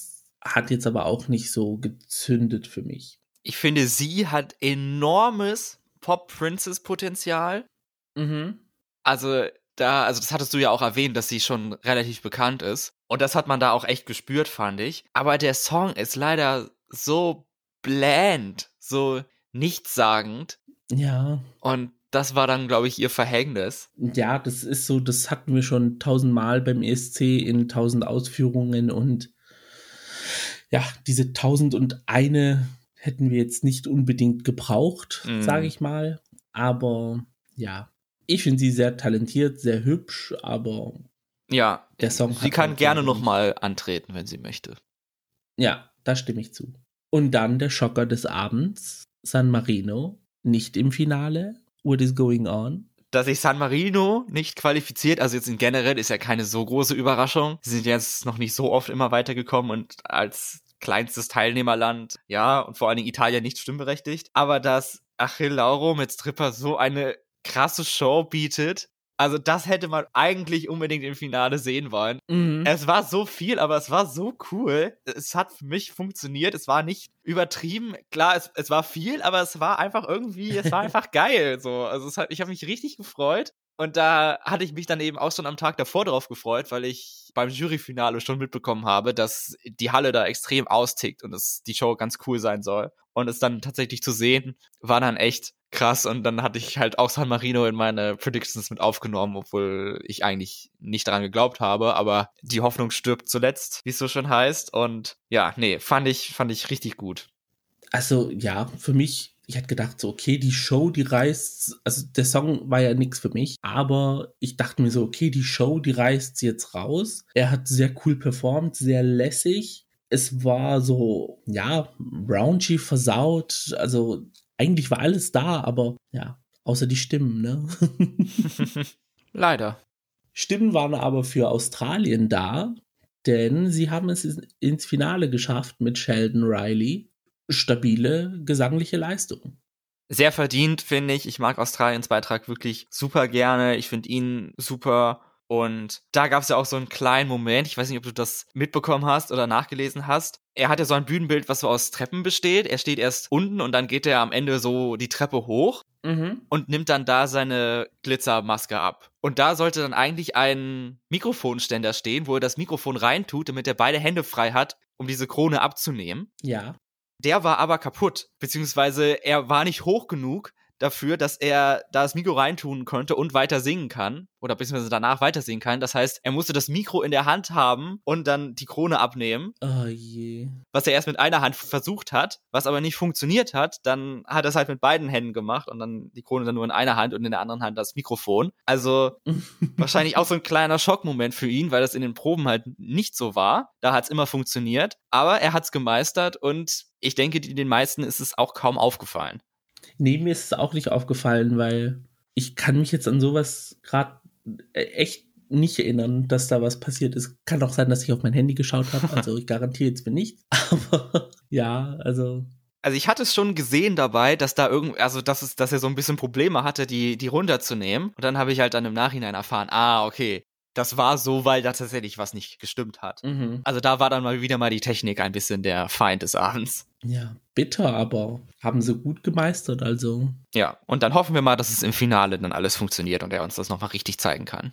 hat jetzt aber auch nicht so gezündet für mich. Ich finde, sie hat enormes Pop-Princess-Potenzial. Mhm. Also, da, also das hattest du ja auch erwähnt, dass sie schon relativ bekannt ist. Und das hat man da auch echt gespürt, fand ich. Aber der Song ist leider so bland, so nichtssagend. Ja. Und das war dann, glaube ich, ihr Verhängnis. Ja, das ist so, das hatten wir schon tausendmal beim ESC in tausend Ausführungen und ja, diese tausend und eine hätten wir jetzt nicht unbedingt gebraucht, Mhm. sage ich mal. Aber ja, ich finde sie sehr talentiert, sehr hübsch, aber Ja, der Song sie kann halt gerne nochmal antreten, wenn sie möchte. Ja, da stimme ich zu. Und dann der Schocker des Abends, San Marino, nicht im Finale. What is going on? Dass sich San Marino nicht qualifiziert, also jetzt in generell ist ja keine so große Überraschung. Sie sind jetzt noch nicht so oft immer weitergekommen und als kleinstes Teilnehmerland, ja, und vor allen Dingen Italien nicht stimmberechtigt. Aber dass Achille Lauro mit Stripper so eine krasse Show bietet, also das hätte man eigentlich unbedingt im Finale sehen wollen. Mhm. Es war so viel, aber es war so cool. Es hat für mich funktioniert. Es war nicht übertrieben. Klar, es, es war viel, aber es war einfach irgendwie, es war einfach geil. So, also hat, ich habe mich richtig gefreut. Und da hatte ich mich dann eben auch schon am Tag davor drauf gefreut, weil ich beim Juryfinale schon mitbekommen habe, dass die Halle da extrem austickt und dass die Show ganz cool sein soll. Und es dann tatsächlich zu sehen, war dann echt krass. Und dann hatte ich halt auch San Marino in meine Predictions mit aufgenommen, obwohl ich eigentlich nicht daran geglaubt habe. Aber die Hoffnung stirbt zuletzt, wie es so schön heißt. Und ja, nee, fand ich, fand ich richtig gut. Also ja, für mich, ich hätte gedacht, so, okay, die Show, die reißt, also der Song war ja nichts für mich, aber ich dachte mir so, okay, die Show, die reißt jetzt raus. Er hat sehr cool performt, sehr lässig. Es war so, ja, raunchy, versaut, also eigentlich war alles da, aber ja, außer die Stimmen, ne? Leider. Stimmen waren aber für Australien da, denn sie haben es ins Finale geschafft mit Sheldon Riley. Stabile gesangliche Leistung. Sehr verdient, finde ich. Ich mag Australiens Beitrag wirklich super gerne. Ich finde ihn super. Und da gab es ja auch so einen kleinen Moment, ich weiß nicht, ob du das mitbekommen hast oder nachgelesen hast. Er hat ja so ein Bühnenbild, was so aus Treppen besteht. Er steht erst unten und dann geht er am Ende so die Treppe hoch Mhm. und nimmt dann da seine Glitzermaske ab. Und da sollte dann eigentlich ein Mikrofonständer stehen, wo er das Mikrofon reintut, damit er beide Hände frei hat, um diese Krone abzunehmen. Ja. Der war aber kaputt, beziehungsweise er war nicht hoch genug dafür, dass er da das Mikro reintun konnte und weiter singen kann oder beziehungsweise danach weiter singen kann. Das heißt, er musste das Mikro in der Hand haben und dann die Krone abnehmen, Oh je. was er erst mit einer Hand versucht hat, was aber nicht funktioniert hat. Dann hat er es halt mit beiden Händen gemacht und dann die Krone dann nur in einer Hand und in der anderen Hand das Mikrofon. Also wahrscheinlich auch so ein kleiner Schockmoment für ihn, weil das in den Proben halt nicht so war. Da hat es immer funktioniert, aber er hat es gemeistert und ich denke, den meisten ist es auch kaum aufgefallen. Nee, mir ist es auch nicht aufgefallen, weil ich kann mich jetzt an sowas gerade echt nicht erinnern, dass da was passiert ist. Kann auch sein, dass ich auf mein Handy geschaut habe. Also ich garantiere jetzt mir nicht. Aber ja, also Also ich hatte es schon gesehen dabei, dass da irgend, also dass es, dass er so ein bisschen Probleme hatte, die, die runterzunehmen. Und dann habe ich halt dann im Nachhinein erfahren, ah, okay, das war so, weil da tatsächlich was nicht gestimmt hat. mhm. Also da war dann mal wieder mal die Technik ein bisschen der Feind des Abends. Ja, bitter, aber haben sie gut gemeistert. Also Ja, und dann hoffen wir mal, dass es im Finale dann alles funktioniert und er uns das nochmal richtig zeigen kann.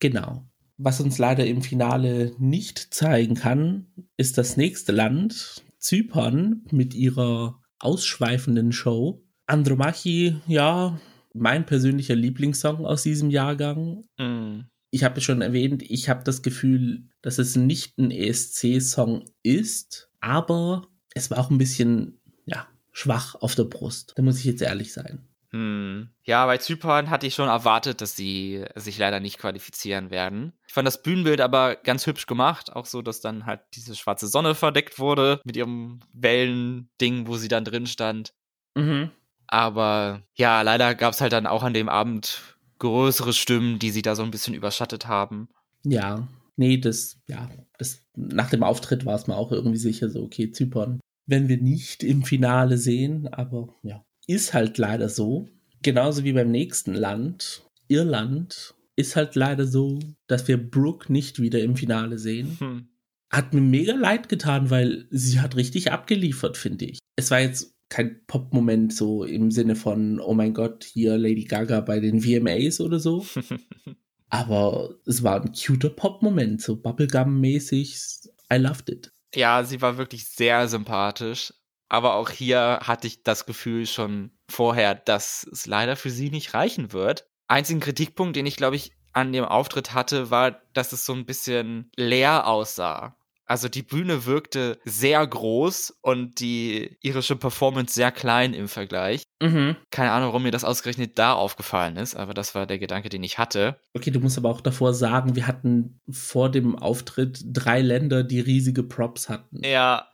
Genau. Was uns leider im Finale nicht zeigen kann, ist das nächste Land, Zypern, mit ihrer ausschweifenden Show. Andromachi, ja, mein persönlicher Lieblingssong aus diesem Jahrgang. Mm. Ich habe es schon erwähnt, ich habe das Gefühl, dass es nicht ein ESC-Song ist, aber es war auch ein bisschen, ja, schwach auf der Brust. Da muss ich jetzt ehrlich sein. Hm. Ja, bei Zypern hatte ich schon erwartet, dass sie sich leider nicht qualifizieren werden. Ich fand das Bühnenbild aber ganz hübsch gemacht, auch so, dass dann halt diese schwarze Sonne verdeckt wurde mit ihrem Wellending, wo sie dann drin stand. Mhm. Aber ja, leider gab es halt dann auch an dem Abend größere Stimmen, die sie da so ein bisschen überschattet haben. Ja, nee, das, ja, das, nach dem Auftritt war es mir auch irgendwie sicher so, okay, Zypern, wenn wir nicht im Finale sehen, aber ja, ist halt leider so. Genauso wie beim nächsten Land, Irland, ist halt leider so, dass wir Brooke nicht wieder im Finale sehen. Hm. Hat mir mega leid getan, weil sie hat richtig abgeliefert, finde ich. Es war jetzt kein Pop-Moment so im Sinne von, oh mein Gott, hier Lady Gaga bei den VMAs oder so. Aber es war ein cuter Pop-Moment, so Bubblegum-mäßig. I loved it. Ja, sie war wirklich sehr sympathisch. Aber auch hier hatte ich das Gefühl schon vorher, dass es leider für sie nicht reichen wird. Einzigen Kritikpunkt, den ich, glaube ich, an dem Auftritt hatte, war, dass es so ein bisschen leer aussah. Also die Bühne wirkte sehr groß und die irische Performance sehr klein im Vergleich. Mhm. Keine Ahnung, warum mir das ausgerechnet da aufgefallen ist, aber das war der Gedanke, den ich hatte. Okay, du musst aber auch davor sagen, wir hatten vor dem Auftritt drei Länder, die riesige Props hatten. Ja.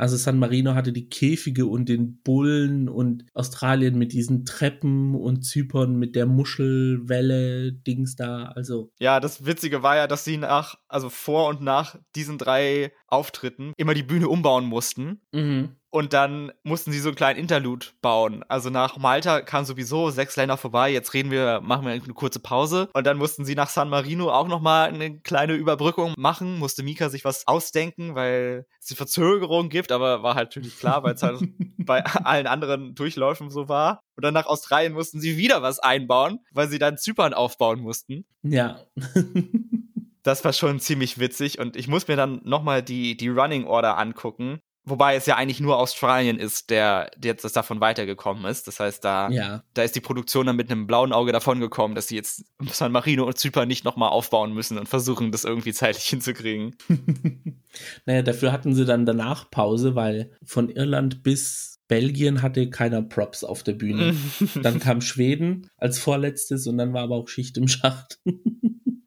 Also San Marino hatte die Käfige und den Bullen und Australien mit diesen Treppen und Zypern mit der Muschelwelle Dings da. Also ja, das Witzige war ja, dass sie nach, also vor und nach diesen drei Auftritten immer die Bühne umbauen mussten. Mhm. Und dann mussten sie so einen kleinen Interlude bauen. Also nach Malta kam sowieso sechs Länder vorbei. Jetzt reden wir, machen wir eine kurze Pause. Und dann mussten sie nach San Marino auch nochmal eine kleine Überbrückung machen. Musste Mika sich was ausdenken, weil es die Verzögerung gibt. Aber war halt natürlich klar, weil es halt bei allen anderen Durchläufen so war. Und dann nach Australien mussten sie wieder was einbauen, weil sie dann Zypern aufbauen mussten. Ja. das war schon ziemlich witzig und ich muss mir dann nochmal die, die Running Order angucken, Wobei es ja eigentlich nur Australien ist, der, der jetzt davon weitergekommen ist. Das heißt, da, ja. da ist die Produktion dann mit einem blauen Auge davon gekommen, dass sie jetzt San Marino und Zypern nicht nochmal aufbauen müssen und versuchen, das irgendwie zeitlich hinzukriegen. naja, dafür hatten sie dann danach Pause, weil von Irland bis Belgien hatte keiner Props auf der Bühne. dann kam Schweden als vorletztes und dann war aber auch Schicht im Schacht.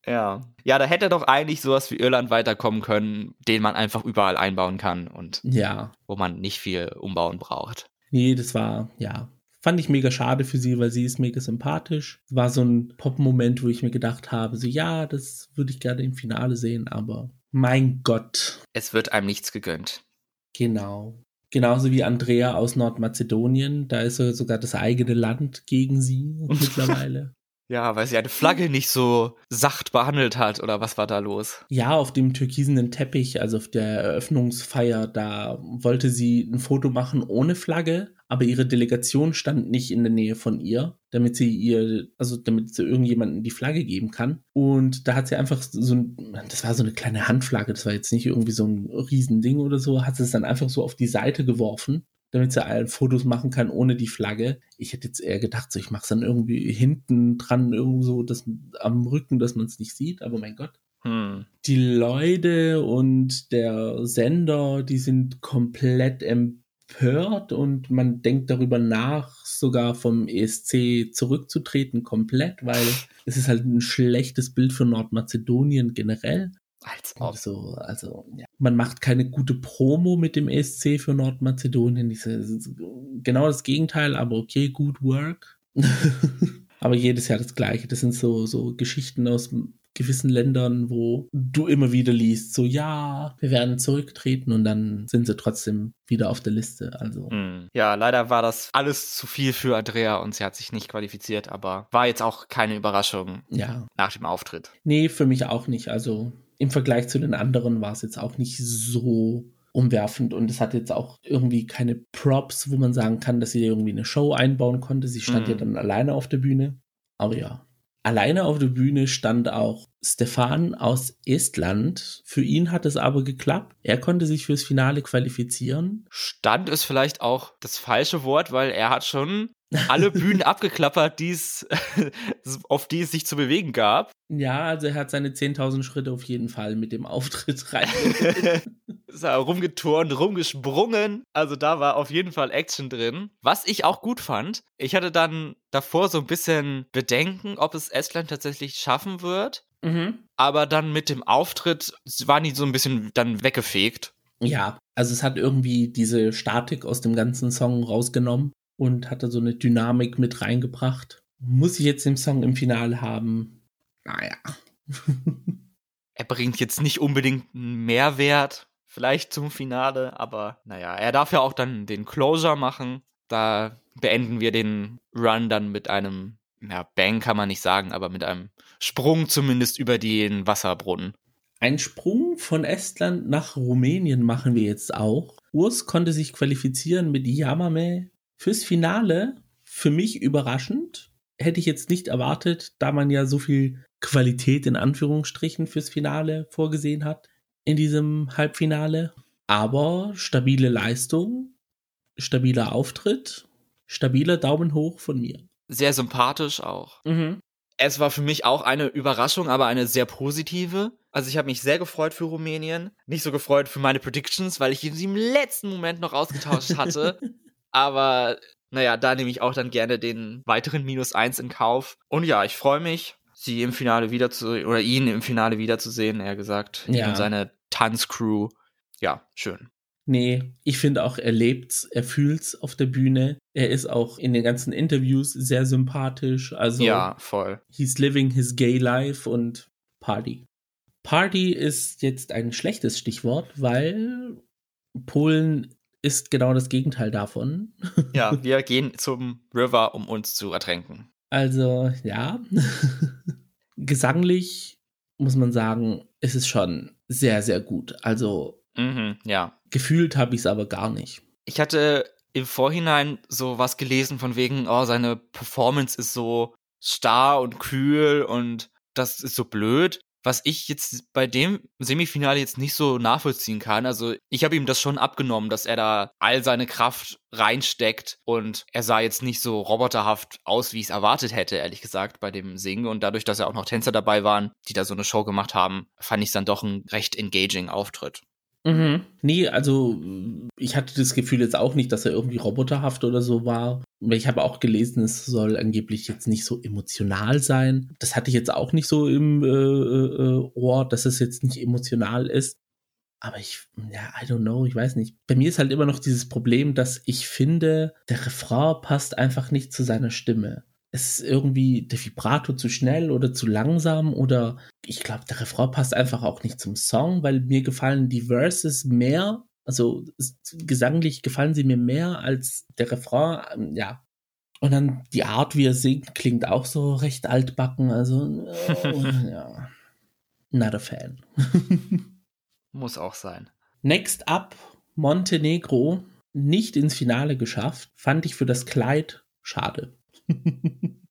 Ja. Ja, da hätte doch eigentlich sowas wie Irland weiterkommen können, den man einfach überall einbauen kann und ja. wo man nicht viel umbauen braucht. Nee, das war, ja, fand ich mega schade für sie, weil sie ist mega sympathisch. War so ein Pop-Moment, wo ich mir gedacht habe, so ja, das würde ich gerne im Finale sehen, aber mein Gott. Es wird einem nichts gegönnt. Genau. Genauso wie Andrea aus Nordmazedonien, da ist sogar das eigene Land gegen sie mittlerweile. Ja, weil sie eine Flagge nicht so sacht behandelt hat oder was war da los? Ja, auf dem türkisenen Teppich, also auf der Eröffnungsfeier, da wollte sie ein Foto machen ohne Flagge, aber ihre Delegation stand nicht in der Nähe von ihr, damit sie ihr, also damit sie irgendjemanden die Flagge geben kann. Und da hat sie einfach so ein, das war so eine kleine Handflagge, das war jetzt nicht irgendwie so ein Riesending oder so, hat sie es dann einfach so auf die Seite geworfen damit sie allen Fotos machen kann ohne die Flagge. Ich hätte jetzt eher gedacht, so ich mache es dann irgendwie hinten dran, irgendwo das, am Rücken, dass man es nicht sieht, aber mein Gott. Hm. Die Leute und der Sender, die sind komplett empört und man denkt darüber nach, sogar vom ESC zurückzutreten, komplett, weil es ist halt ein schlechtes Bild für Nordmazedonien generell. Als ob. So, also, ja. Man macht keine gute Promo mit dem ESC für Nordmazedonien. Genau das Gegenteil, aber okay, good work. aber jedes Jahr das Gleiche. Das sind so, so Geschichten aus gewissen Ländern, wo du immer wieder liest, so ja, wir werden zurücktreten und dann sind sie trotzdem wieder auf der Liste. Also. Hm. Ja, leider war das alles zu viel für Andrea und sie hat sich nicht qualifiziert, aber war jetzt auch keine Überraschung ja. nach dem Auftritt. Nee, für mich auch nicht. Also im Vergleich zu den anderen war es jetzt auch nicht so umwerfend und es hat jetzt auch irgendwie keine Props, wo man sagen kann, dass sie irgendwie eine Show einbauen konnte. Sie stand mhm. ja dann alleine auf der Bühne. Aber ja, alleine auf der Bühne stand auch Stefan aus Estland. Für ihn hat es aber geklappt. Er konnte sich fürs Finale qualifizieren. Stand ist vielleicht auch das falsche Wort, weil er hat schon alle Bühnen abgeklappert, die's, auf die es sich zu bewegen gab. Ja, also er hat seine 10.000 Schritte auf jeden Fall mit dem Auftritt rein. ist er rumgeturnt, rumgesprungen. Also da war auf jeden Fall Action drin. Was ich auch gut fand, ich hatte dann davor so ein bisschen Bedenken, ob es Estland tatsächlich schaffen wird. Mhm. Aber dann mit dem Auftritt waren die so ein bisschen dann weggefegt. Ja, also es hat irgendwie diese Statik aus dem ganzen Song rausgenommen und hat da so eine Dynamik mit reingebracht. Muss ich jetzt den Song im Finale haben? Naja. er bringt jetzt nicht unbedingt einen Mehrwert, vielleicht zum Finale, aber naja, er darf ja auch dann den Closure machen. Da beenden wir den Run dann mit einem, ja, Bang kann man nicht sagen, aber mit einem Sprung zumindest über den Wasserbrunnen. Ein Sprung von Estland nach Rumänien machen wir jetzt auch. Urs konnte sich qualifizieren mit Yamame Fürs Finale, für mich überraschend, hätte ich jetzt nicht erwartet, da man ja so viel Qualität in Anführungsstrichen fürs Finale vorgesehen hat in diesem Halbfinale. Aber stabile Leistung, stabiler Auftritt, stabiler Daumen hoch von mir. Sehr sympathisch auch. Mhm. Es war für mich auch eine Überraschung, aber eine sehr positive. Also ich habe mich sehr gefreut für Rumänien. Nicht so gefreut für meine Predictions, weil ich sie im letzten Moment noch ausgetauscht hatte. aber naja, da nehme ich auch dann gerne den weiteren Minus eins in Kauf. Und ja, ich freue mich, sie im Finale wiederzusehen, oder ihn im Finale wiederzusehen, eher gesagt. Ja. Und seine Tanzcrew. Ja, schön. Nee, ich finde auch, er lebt's, er fühlt's auf der Bühne. Er ist auch in den ganzen Interviews sehr sympathisch. Also, ja, voll. He's living his gay life und Party. Party ist jetzt ein schlechtes Stichwort, weil Polen ist genau das Gegenteil davon. Ja, wir gehen zum River, um uns zu ertränken. Also, ja. Gesanglich muss man sagen, ist es schon sehr, sehr gut. Also, mhm, ja. Gefühlt habe ich es aber gar nicht. Ich hatte im Vorhinein so was gelesen von wegen, oh, seine Performance ist so starr und kühl und das ist so blöd was ich jetzt bei dem Semifinale jetzt nicht so nachvollziehen kann. Also ich habe ihm das schon abgenommen, dass er da all seine Kraft reinsteckt und er sah jetzt nicht so roboterhaft aus, wie ich es erwartet hätte, ehrlich gesagt, bei dem Singen. Und dadurch, dass ja auch noch Tänzer dabei waren, die da so eine Show gemacht haben, fand ich es dann doch ein recht engaging Auftritt. Mhm. Nee, also ich hatte das Gefühl jetzt auch nicht, dass er irgendwie roboterhaft oder so war. Ich habe auch gelesen, es soll angeblich jetzt nicht so emotional sein. Das hatte ich jetzt auch nicht so im äh, äh, Ohr, dass es jetzt nicht emotional ist. Aber ich, ja, I don't know, ich weiß nicht. Bei mir ist halt immer noch dieses Problem, dass ich finde, der Refrain passt einfach nicht zu seiner Stimme es ist irgendwie der Vibrato zu schnell oder zu langsam oder ich glaube, der Refrain passt einfach auch nicht zum Song, weil mir gefallen die Verses mehr, also gesanglich gefallen sie mir mehr als der Refrain, ähm, ja. Und dann die Art, wie er singt, klingt auch so recht altbacken, also oh, ja. Not a fan. Muss auch sein. Next up, Montenegro, nicht ins Finale geschafft, fand ich für das Kleid schade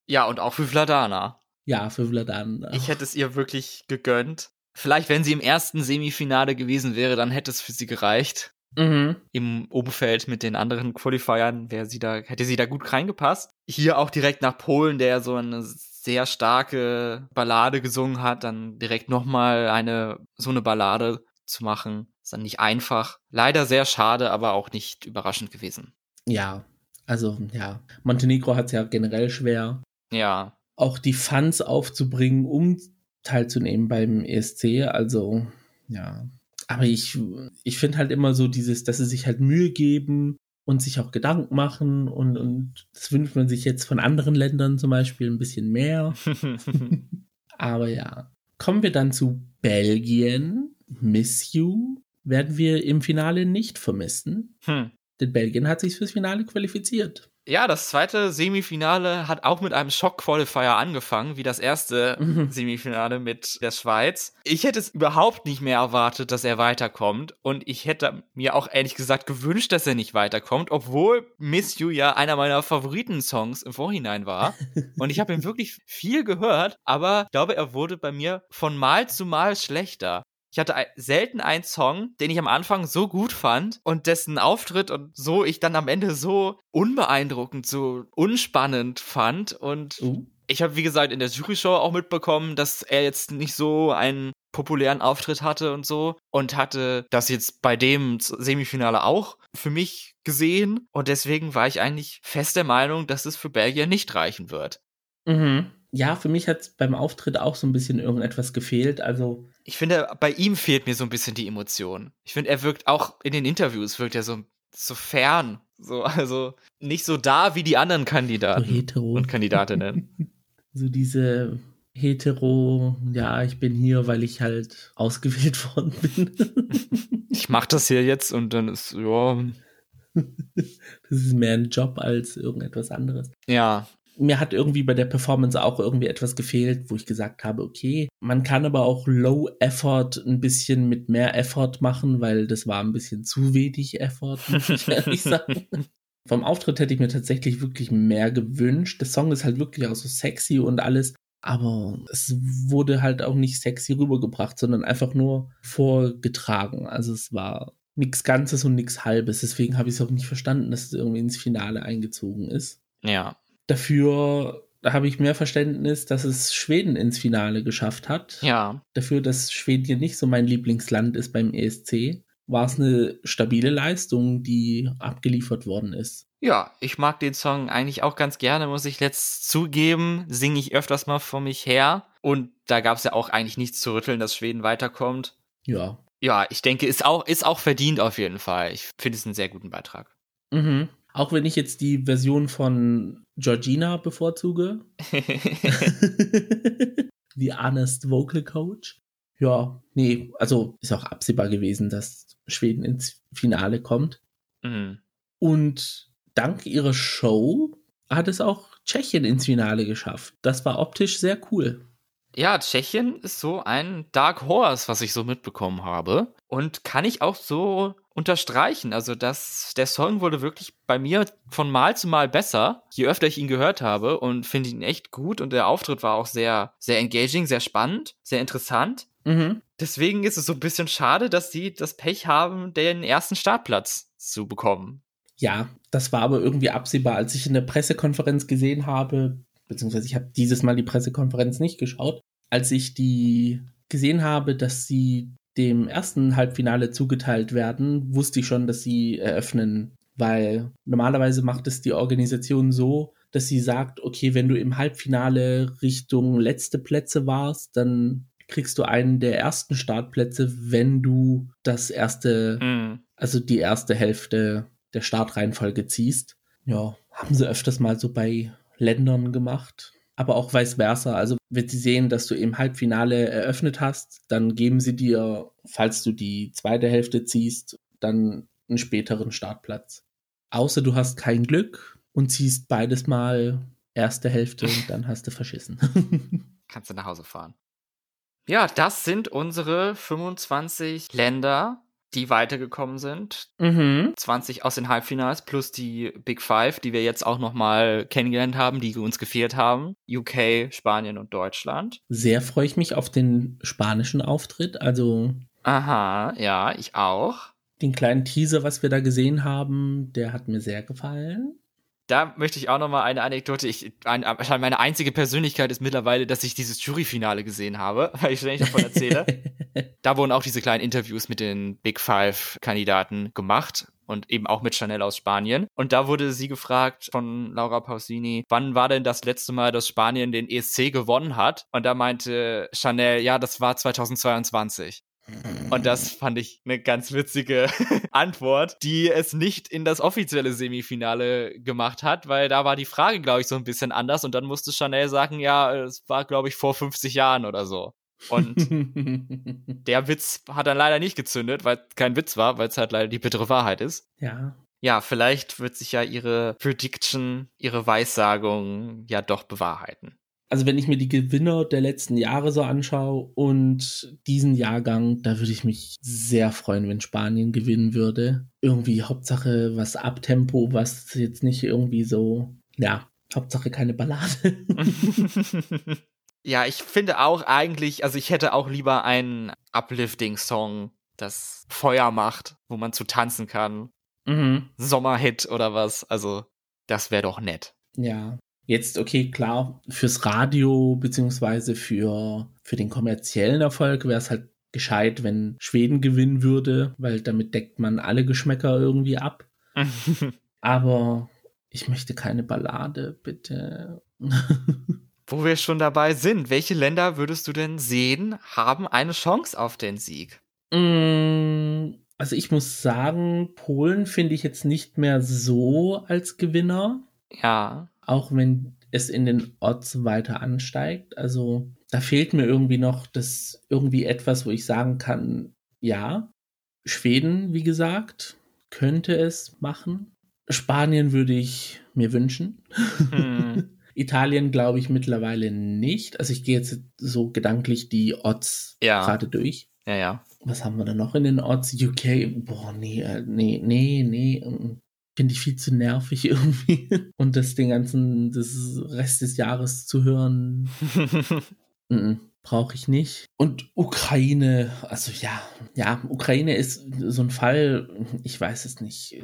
ja, und auch für Vladana. Ja, für Vladana. Ich hätte es ihr wirklich gegönnt. Vielleicht, wenn sie im ersten Semifinale gewesen wäre, dann hätte es für sie gereicht. Mhm. Im Umfeld mit den anderen Qualifiern wäre sie da, hätte sie da gut reingepasst. Hier auch direkt nach Polen, der so eine sehr starke Ballade gesungen hat, dann direkt nochmal eine, so eine Ballade zu machen. Ist dann nicht einfach. Leider sehr schade, aber auch nicht überraschend gewesen. Ja, also ja, Montenegro hat es ja generell schwer. Ja. Auch die Fans aufzubringen, um teilzunehmen beim ESC. Also ja. Aber ich, ich finde halt immer so dieses, dass sie sich halt Mühe geben und sich auch Gedanken machen und, und das wünscht man sich jetzt von anderen Ländern zum Beispiel ein bisschen mehr. Aber ja. Kommen wir dann zu Belgien. Miss You werden wir im Finale nicht vermissen. Hm. Denn Belgien hat sich fürs Finale qualifiziert. Ja, das zweite Semifinale hat auch mit einem Schock-Qualifier angefangen, wie das erste mhm. Semifinale mit der Schweiz. Ich hätte es überhaupt nicht mehr erwartet, dass er weiterkommt. Und ich hätte mir auch ehrlich gesagt gewünscht, dass er nicht weiterkommt, obwohl Miss You ja einer meiner Favoriten-Songs im Vorhinein war. Und ich habe ihn wirklich viel gehört, aber ich glaube, er wurde bei mir von Mal zu Mal schlechter. Ich hatte selten einen Song, den ich am Anfang so gut fand und dessen Auftritt und so ich dann am Ende so unbeeindruckend, so unspannend fand. Und uh. ich habe, wie gesagt, in der Jury-Show auch mitbekommen, dass er jetzt nicht so einen populären Auftritt hatte und so und hatte das jetzt bei dem Semifinale auch für mich gesehen und deswegen war ich eigentlich fest der Meinung, dass es für Belgien nicht reichen wird. Mhm ja, für mich hat beim Auftritt auch so ein bisschen irgendetwas gefehlt. Also. Ich finde, bei ihm fehlt mir so ein bisschen die Emotion. Ich finde, er wirkt auch in den Interviews, wirkt er so, so fern. So, also nicht so da wie die anderen Kandidaten so hetero. und Kandidatinnen. so diese hetero, ja, ich bin hier, weil ich halt ausgewählt worden bin. ich mach das hier jetzt und dann ist, ja. Das ist mehr ein Job als irgendetwas anderes. Ja, mir hat irgendwie bei der Performance auch irgendwie etwas gefehlt, wo ich gesagt habe, okay, man kann aber auch Low Effort ein bisschen mit mehr Effort machen, weil das war ein bisschen zu wenig Effort, muss ich ehrlich sagen. Vom Auftritt hätte ich mir tatsächlich wirklich mehr gewünscht. Der Song ist halt wirklich auch so sexy und alles, aber es wurde halt auch nicht sexy rübergebracht, sondern einfach nur vorgetragen. Also es war nichts Ganzes und nichts Halbes. Deswegen habe ich es auch nicht verstanden, dass es irgendwie ins Finale eingezogen ist. Ja, Dafür da habe ich mehr Verständnis, dass es Schweden ins Finale geschafft hat. Ja. Dafür, dass Schweden nicht so mein Lieblingsland ist beim ESC, war es eine stabile Leistung, die abgeliefert worden ist. Ja, ich mag den Song eigentlich auch ganz gerne, muss ich letzt zugeben. Singe ich öfters mal vor mich her. Und da gab es ja auch eigentlich nichts zu rütteln, dass Schweden weiterkommt. Ja. Ja, ich denke, ist auch, ist auch verdient auf jeden Fall. Ich finde es einen sehr guten Beitrag. Mhm. Auch wenn ich jetzt die Version von Georgina bevorzuge. The Honest Vocal Coach. Ja, nee, also ist auch absehbar gewesen, dass Schweden ins Finale kommt. Mhm. Und dank ihrer Show hat es auch Tschechien ins Finale geschafft. Das war optisch sehr cool. Ja, Tschechien ist so ein Dark Horse, was ich so mitbekommen habe. Und kann ich auch so unterstreichen. Also, dass der Song wurde wirklich bei mir von Mal zu Mal besser, je öfter ich ihn gehört habe und finde ihn echt gut. Und der Auftritt war auch sehr, sehr engaging, sehr spannend, sehr interessant. Mhm. Deswegen ist es so ein bisschen schade, dass sie das Pech haben, den ersten Startplatz zu bekommen. Ja, das war aber irgendwie absehbar, als ich in der Pressekonferenz gesehen habe, beziehungsweise ich habe dieses Mal die Pressekonferenz nicht geschaut, als ich die gesehen habe, dass sie dem ersten Halbfinale zugeteilt werden, wusste ich schon, dass sie eröffnen, weil normalerweise macht es die Organisation so, dass sie sagt, okay, wenn du im Halbfinale Richtung letzte Plätze warst, dann kriegst du einen der ersten Startplätze, wenn du das erste, Mhm. also die erste Hälfte der Startreihenfolge ziehst. Ja, haben sie öfters mal so bei Ländern gemacht. Aber auch vice versa. Also, wenn sie sehen, dass du im Halbfinale eröffnet hast, dann geben sie dir, falls du die zweite Hälfte ziehst, dann einen späteren Startplatz. Außer du hast kein Glück und ziehst beides mal erste Hälfte dann hast du verschissen. Kannst du nach Hause fahren. Ja, das sind unsere 25 Länder, die weitergekommen sind. mhm. 20 aus den Halbfinals plus die Big Five, die wir jetzt auch nochmal kennengelernt haben, die uns gefehlt haben. UK, Spanien und Deutschland. Sehr freue ich mich auf den spanischen Auftritt. Also Aha, ja, ich auch. den kleinen Teaser, was wir da gesehen haben, der hat mir sehr gefallen. Da möchte ich auch nochmal eine Anekdote. Ich, ein, meine einzige Persönlichkeit ist mittlerweile, dass ich dieses Juryfinale gesehen habe, weil ich ständig davon erzähle. da wurden auch diese kleinen Interviews mit den Big Five-Kandidaten gemacht und eben auch mit Chanel aus Spanien. Und da wurde sie gefragt von Laura Pausini, wann war denn das letzte Mal, dass Spanien den ESC gewonnen hat? Und da meinte Chanel, ja, das war 2022. Und das fand ich eine ganz witzige Antwort, die es nicht in das offizielle Semifinale gemacht hat, weil da war die Frage, glaube ich, so ein bisschen anders und dann musste Chanel sagen, ja, es war, glaube ich, vor 50 Jahren oder so. Und der Witz hat dann leider nicht gezündet, weil es kein Witz war, weil es halt leider die bittere Wahrheit ist. ja, Ja, vielleicht wird sich ja ihre Prediction, ihre Weissagung ja doch bewahrheiten. Also wenn ich mir die Gewinner der letzten Jahre so anschaue und diesen Jahrgang, da würde ich mich sehr freuen, wenn Spanien gewinnen würde. Irgendwie Hauptsache was Abtempo, was jetzt nicht irgendwie so, ja, Hauptsache keine Ballade. ja, ich finde auch eigentlich, also ich hätte auch lieber einen Uplifting-Song, das Feuer macht, wo man zu tanzen kann. mhm. Sommerhit oder was. Also, das wäre doch nett. Ja. Jetzt, okay, klar, fürs Radio beziehungsweise für, für den kommerziellen Erfolg wäre es halt gescheit, wenn Schweden gewinnen würde, weil damit deckt man alle Geschmäcker irgendwie ab. Aber ich möchte keine Ballade, bitte. Wo wir schon dabei sind, welche Länder würdest du denn sehen, haben eine Chance auf den Sieg? Mm, also ich muss sagen, Polen finde ich jetzt nicht mehr so als Gewinner, Ja. Auch wenn es in den Odds weiter ansteigt. Also da fehlt mir irgendwie noch das irgendwie etwas, wo ich sagen kann, ja, Schweden, wie gesagt, könnte es machen. Spanien würde ich mir wünschen. Hm. Italien glaube ich mittlerweile nicht. Also ich gehe jetzt so gedanklich die Odds Ja. gerade durch. Ja, ja. Was haben wir da noch in den Odds? UK, boah, nee, äh, nee, nee, nee. Finde ich viel zu nervig irgendwie. Und das den ganzen, das Rest des Jahres zu hören. mm, mm. brauche ich nicht. Und Ukraine, also ja, ja, Ukraine ist so ein Fall, ich weiß es nicht.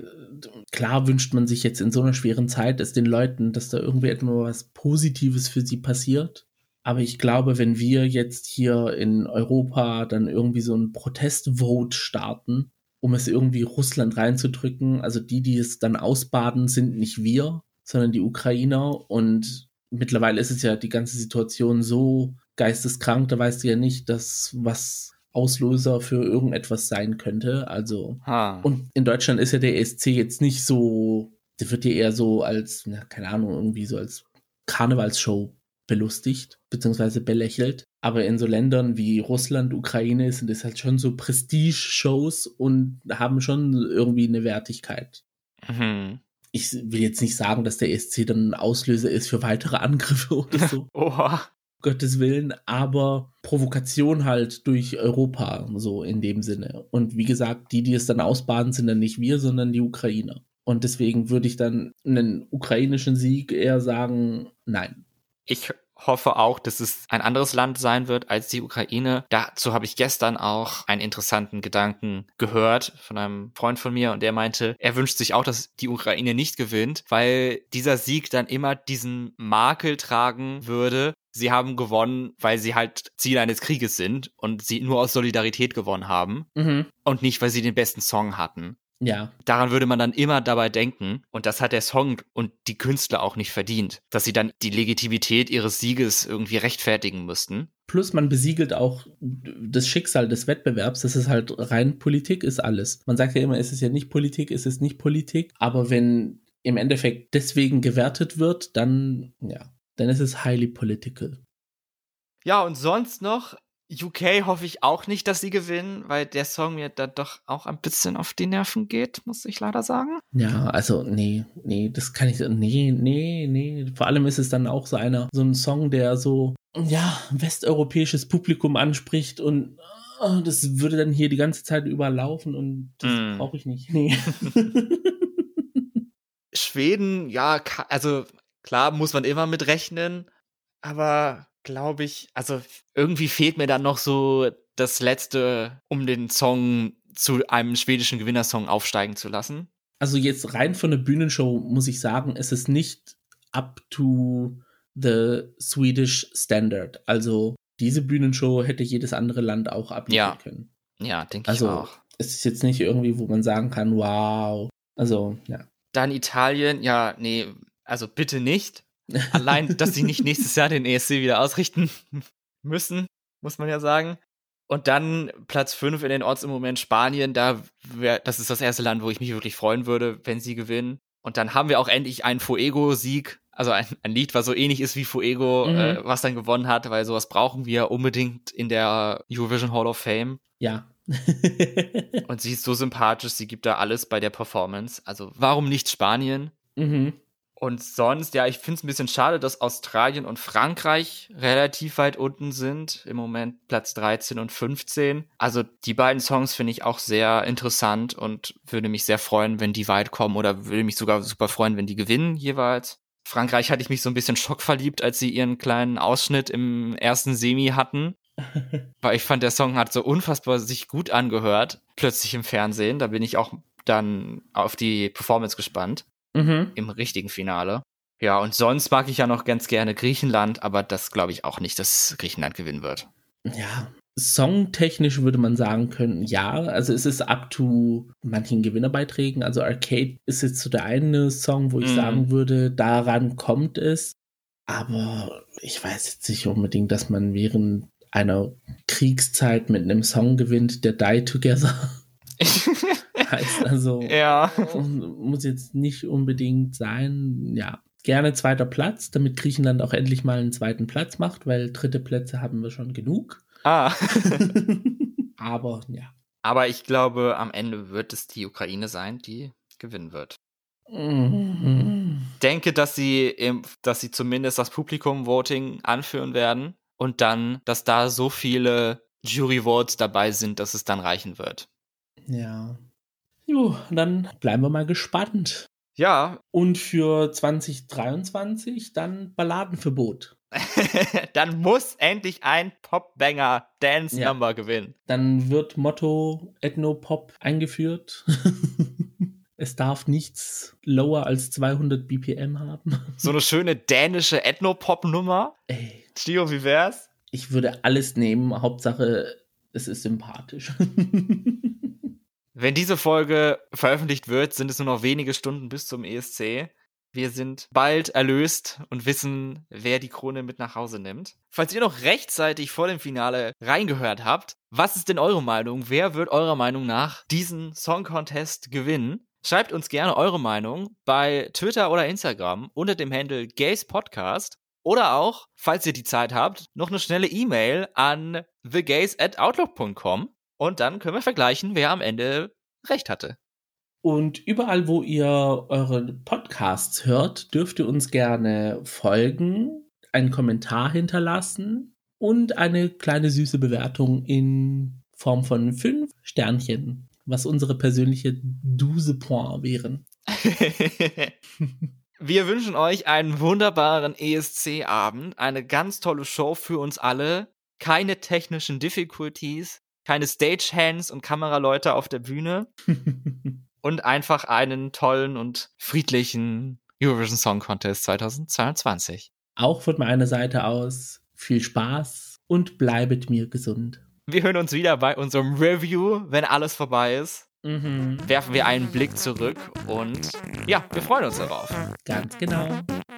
Klar wünscht man sich jetzt in so einer schweren Zeit, dass den Leuten, dass da irgendwie etwas Positives für sie passiert. Aber ich glaube, wenn wir jetzt hier in Europa dann irgendwie so ein Protestvote starten, um es irgendwie Russland reinzudrücken, also die, die es dann ausbaden, sind nicht wir, sondern die Ukrainer. Und mittlerweile ist es ja die ganze Situation so geisteskrank, da weißt du ja nicht, dass was Auslöser für irgendetwas sein könnte. Also, ha. und in Deutschland ist ja der ESC jetzt nicht so, der wird ja eher so als, na, keine Ahnung, irgendwie so als Karnevalsshow belustigt, beziehungsweise belächelt. Aber in so Ländern wie Russland, Ukraine sind es halt schon so Prestige-Shows und haben schon irgendwie eine Wertigkeit. Mhm. Ich will jetzt nicht sagen, dass der ESC dann ein Auslöser ist für weitere Angriffe oder so. Oha. Gottes Willen, aber Provokation halt durch Europa, so in dem Sinne. Und wie gesagt, die, die es dann ausbaden, sind dann nicht wir, sondern die Ukrainer. Und deswegen würde ich dann einen ukrainischen Sieg eher sagen, nein. Ich hoffe auch, dass es ein anderes Land sein wird als die Ukraine. Dazu habe ich gestern auch einen interessanten Gedanken gehört von einem Freund von mir und der meinte, er wünscht sich auch, dass die Ukraine nicht gewinnt, weil dieser Sieg dann immer diesen Makel tragen würde. Sie haben gewonnen, weil sie halt Ziel eines Krieges sind und sie nur aus Solidarität gewonnen haben mhm. und nicht, weil sie den besten Song hatten. Ja. Daran würde man dann immer dabei denken. Und das hat der Song und die Künstler auch nicht verdient, dass sie dann die Legitimität ihres Sieges irgendwie rechtfertigen müssten. Plus man besiegelt auch das Schicksal des Wettbewerbs. Das ist halt rein Politik ist alles. Man sagt ja immer, es ist ja nicht Politik, es ist nicht Politik. Aber wenn im Endeffekt deswegen gewertet wird, dann, ja, dann ist es highly political. Ja, und sonst noch UK hoffe ich auch nicht, dass sie gewinnen, weil der Song mir da doch auch ein bisschen auf die Nerven geht, muss ich leider sagen. Ja, also nee, nee, das kann ich, nee, nee, nee. Vor allem ist es dann auch so einer, so ein Song, der so, ja, westeuropäisches Publikum anspricht und oh, das würde dann hier die ganze Zeit überlaufen und das mm. brauche ich nicht. Nee. Schweden, ja, also klar muss man immer mit rechnen, aber glaube ich, also irgendwie fehlt mir dann noch so das letzte, um den Song zu einem schwedischen Gewinnersong aufsteigen zu lassen. Also jetzt rein von der Bühnenshow muss ich sagen, es ist nicht up to the Swedish Standard. Also diese Bühnenshow hätte jedes andere Land auch abliefern ja. können. Ja, denke also, ich auch. Es ist jetzt nicht irgendwie, wo man sagen kann, wow. Also, ja. Dann Italien, ja, nee, also bitte nicht. Allein, dass sie nicht nächstes Jahr den ESC wieder ausrichten müssen, muss man ja sagen. Und dann Platz 5 in den Orts im Moment Spanien. Da wär, das ist das erste Land, wo ich mich wirklich freuen würde, wenn sie gewinnen. Und dann haben wir auch endlich einen Fuego-Sieg. Also ein, ein, Lied, was so ähnlich ist wie Fuego, mhm. äh, was dann gewonnen hat, weil sowas brauchen wir unbedingt in der Eurovision Hall of Fame. Ja. und sie ist so sympathisch, sie gibt da alles bei der Performance. Also warum nicht Spanien? Mhm. Und sonst, ja, ich finde es ein bisschen schade, dass Australien und Frankreich relativ weit unten sind. Im Moment Platz 13 und 15. Also die beiden Songs finde ich auch sehr interessant und würde mich sehr freuen, wenn die weit kommen oder würde mich sogar super freuen, wenn die gewinnen jeweils. Frankreich hatte ich mich so ein bisschen schockverliebt, als sie ihren kleinen Ausschnitt im ersten Semi hatten. Weil ich fand, der Song hat so unfassbar sich gut angehört, plötzlich im Fernsehen. Da bin ich auch dann auf die Performance gespannt mhm. im richtigen Finale. Ja, und sonst mag ich ja noch ganz gerne Griechenland, aber das glaube ich auch nicht, dass Griechenland gewinnen wird. Ja, songtechnisch würde man sagen können, ja. Also es ist up to manchen Gewinnerbeiträgen. Also Arcade ist jetzt so der eine Song, wo ich mm. sagen würde, daran kommt es. Aber ich weiß jetzt nicht unbedingt, dass man während einer Kriegszeit mit einem Song gewinnt, der Die Together. heißt. Also ja. muss jetzt nicht unbedingt sein. Ja, gerne zweiter Platz, damit Griechenland auch endlich mal einen zweiten Platz macht, weil dritte Plätze haben wir schon genug. Ah. Aber ja. Aber ich glaube, am Ende wird es die Ukraine sein, die gewinnen wird. Mhm. Denke, dass sie, im, dass sie zumindest das Publikum-Voting anführen werden und dann, dass da so viele Jury-Votes dabei sind, dass es dann reichen wird. Ja. Jo, dann bleiben wir mal gespannt. Ja. Und für 2023 dann Balladenverbot. dann muss endlich ein Popbanger Dance Ja. Number gewinnen. Dann wird Motto Ethnopop eingeführt. es darf nichts lower als 200 BPM haben. So eine schöne dänische Ethnopop-Nummer. Ey, Gio, wie wär's? ich würde alles nehmen. Hauptsache, es ist sympathisch. Wenn diese Folge veröffentlicht wird, sind es nur noch wenige Stunden bis zum ESC. Wir sind bald erlöst und wissen, wer die Krone mit nach Hause nimmt. Falls ihr noch rechtzeitig vor dem Finale reingehört habt, was ist denn eure Meinung? Wer wird eurer Meinung nach diesen Song Contest gewinnen? Schreibt uns gerne eure Meinung bei Twitter oder Instagram unter dem Handle Gays Podcast oder auch, falls ihr die Zeit habt, noch eine schnelle E-Mail an thegays at outlook.com und dann können wir vergleichen, wer am Ende recht hatte. Und überall, wo ihr eure Podcasts hört, dürft ihr uns gerne folgen, einen Kommentar hinterlassen und eine kleine süße Bewertung in Form von fünf Sternchen, was unsere persönliche Duse Point wären. Wir wünschen euch einen wunderbaren ESC-Abend, eine ganz tolle Show für uns alle, keine technischen Difficulties, keine Stagehands und Kameraleute auf der Bühne und einfach einen tollen und friedlichen Eurovision Song Contest 2022. Auch von meiner Seite aus viel Spaß und bleibet mir gesund. Wir hören uns wieder bei unserem Review, wenn alles vorbei ist. Werfen wir einen Blick zurück und ja, wir freuen uns darauf. Ganz genau.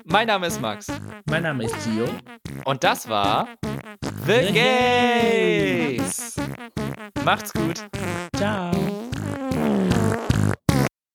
Mein Name ist Max Mein Name ist Gio. und das war The The Gays. Macht's gut. Ciao.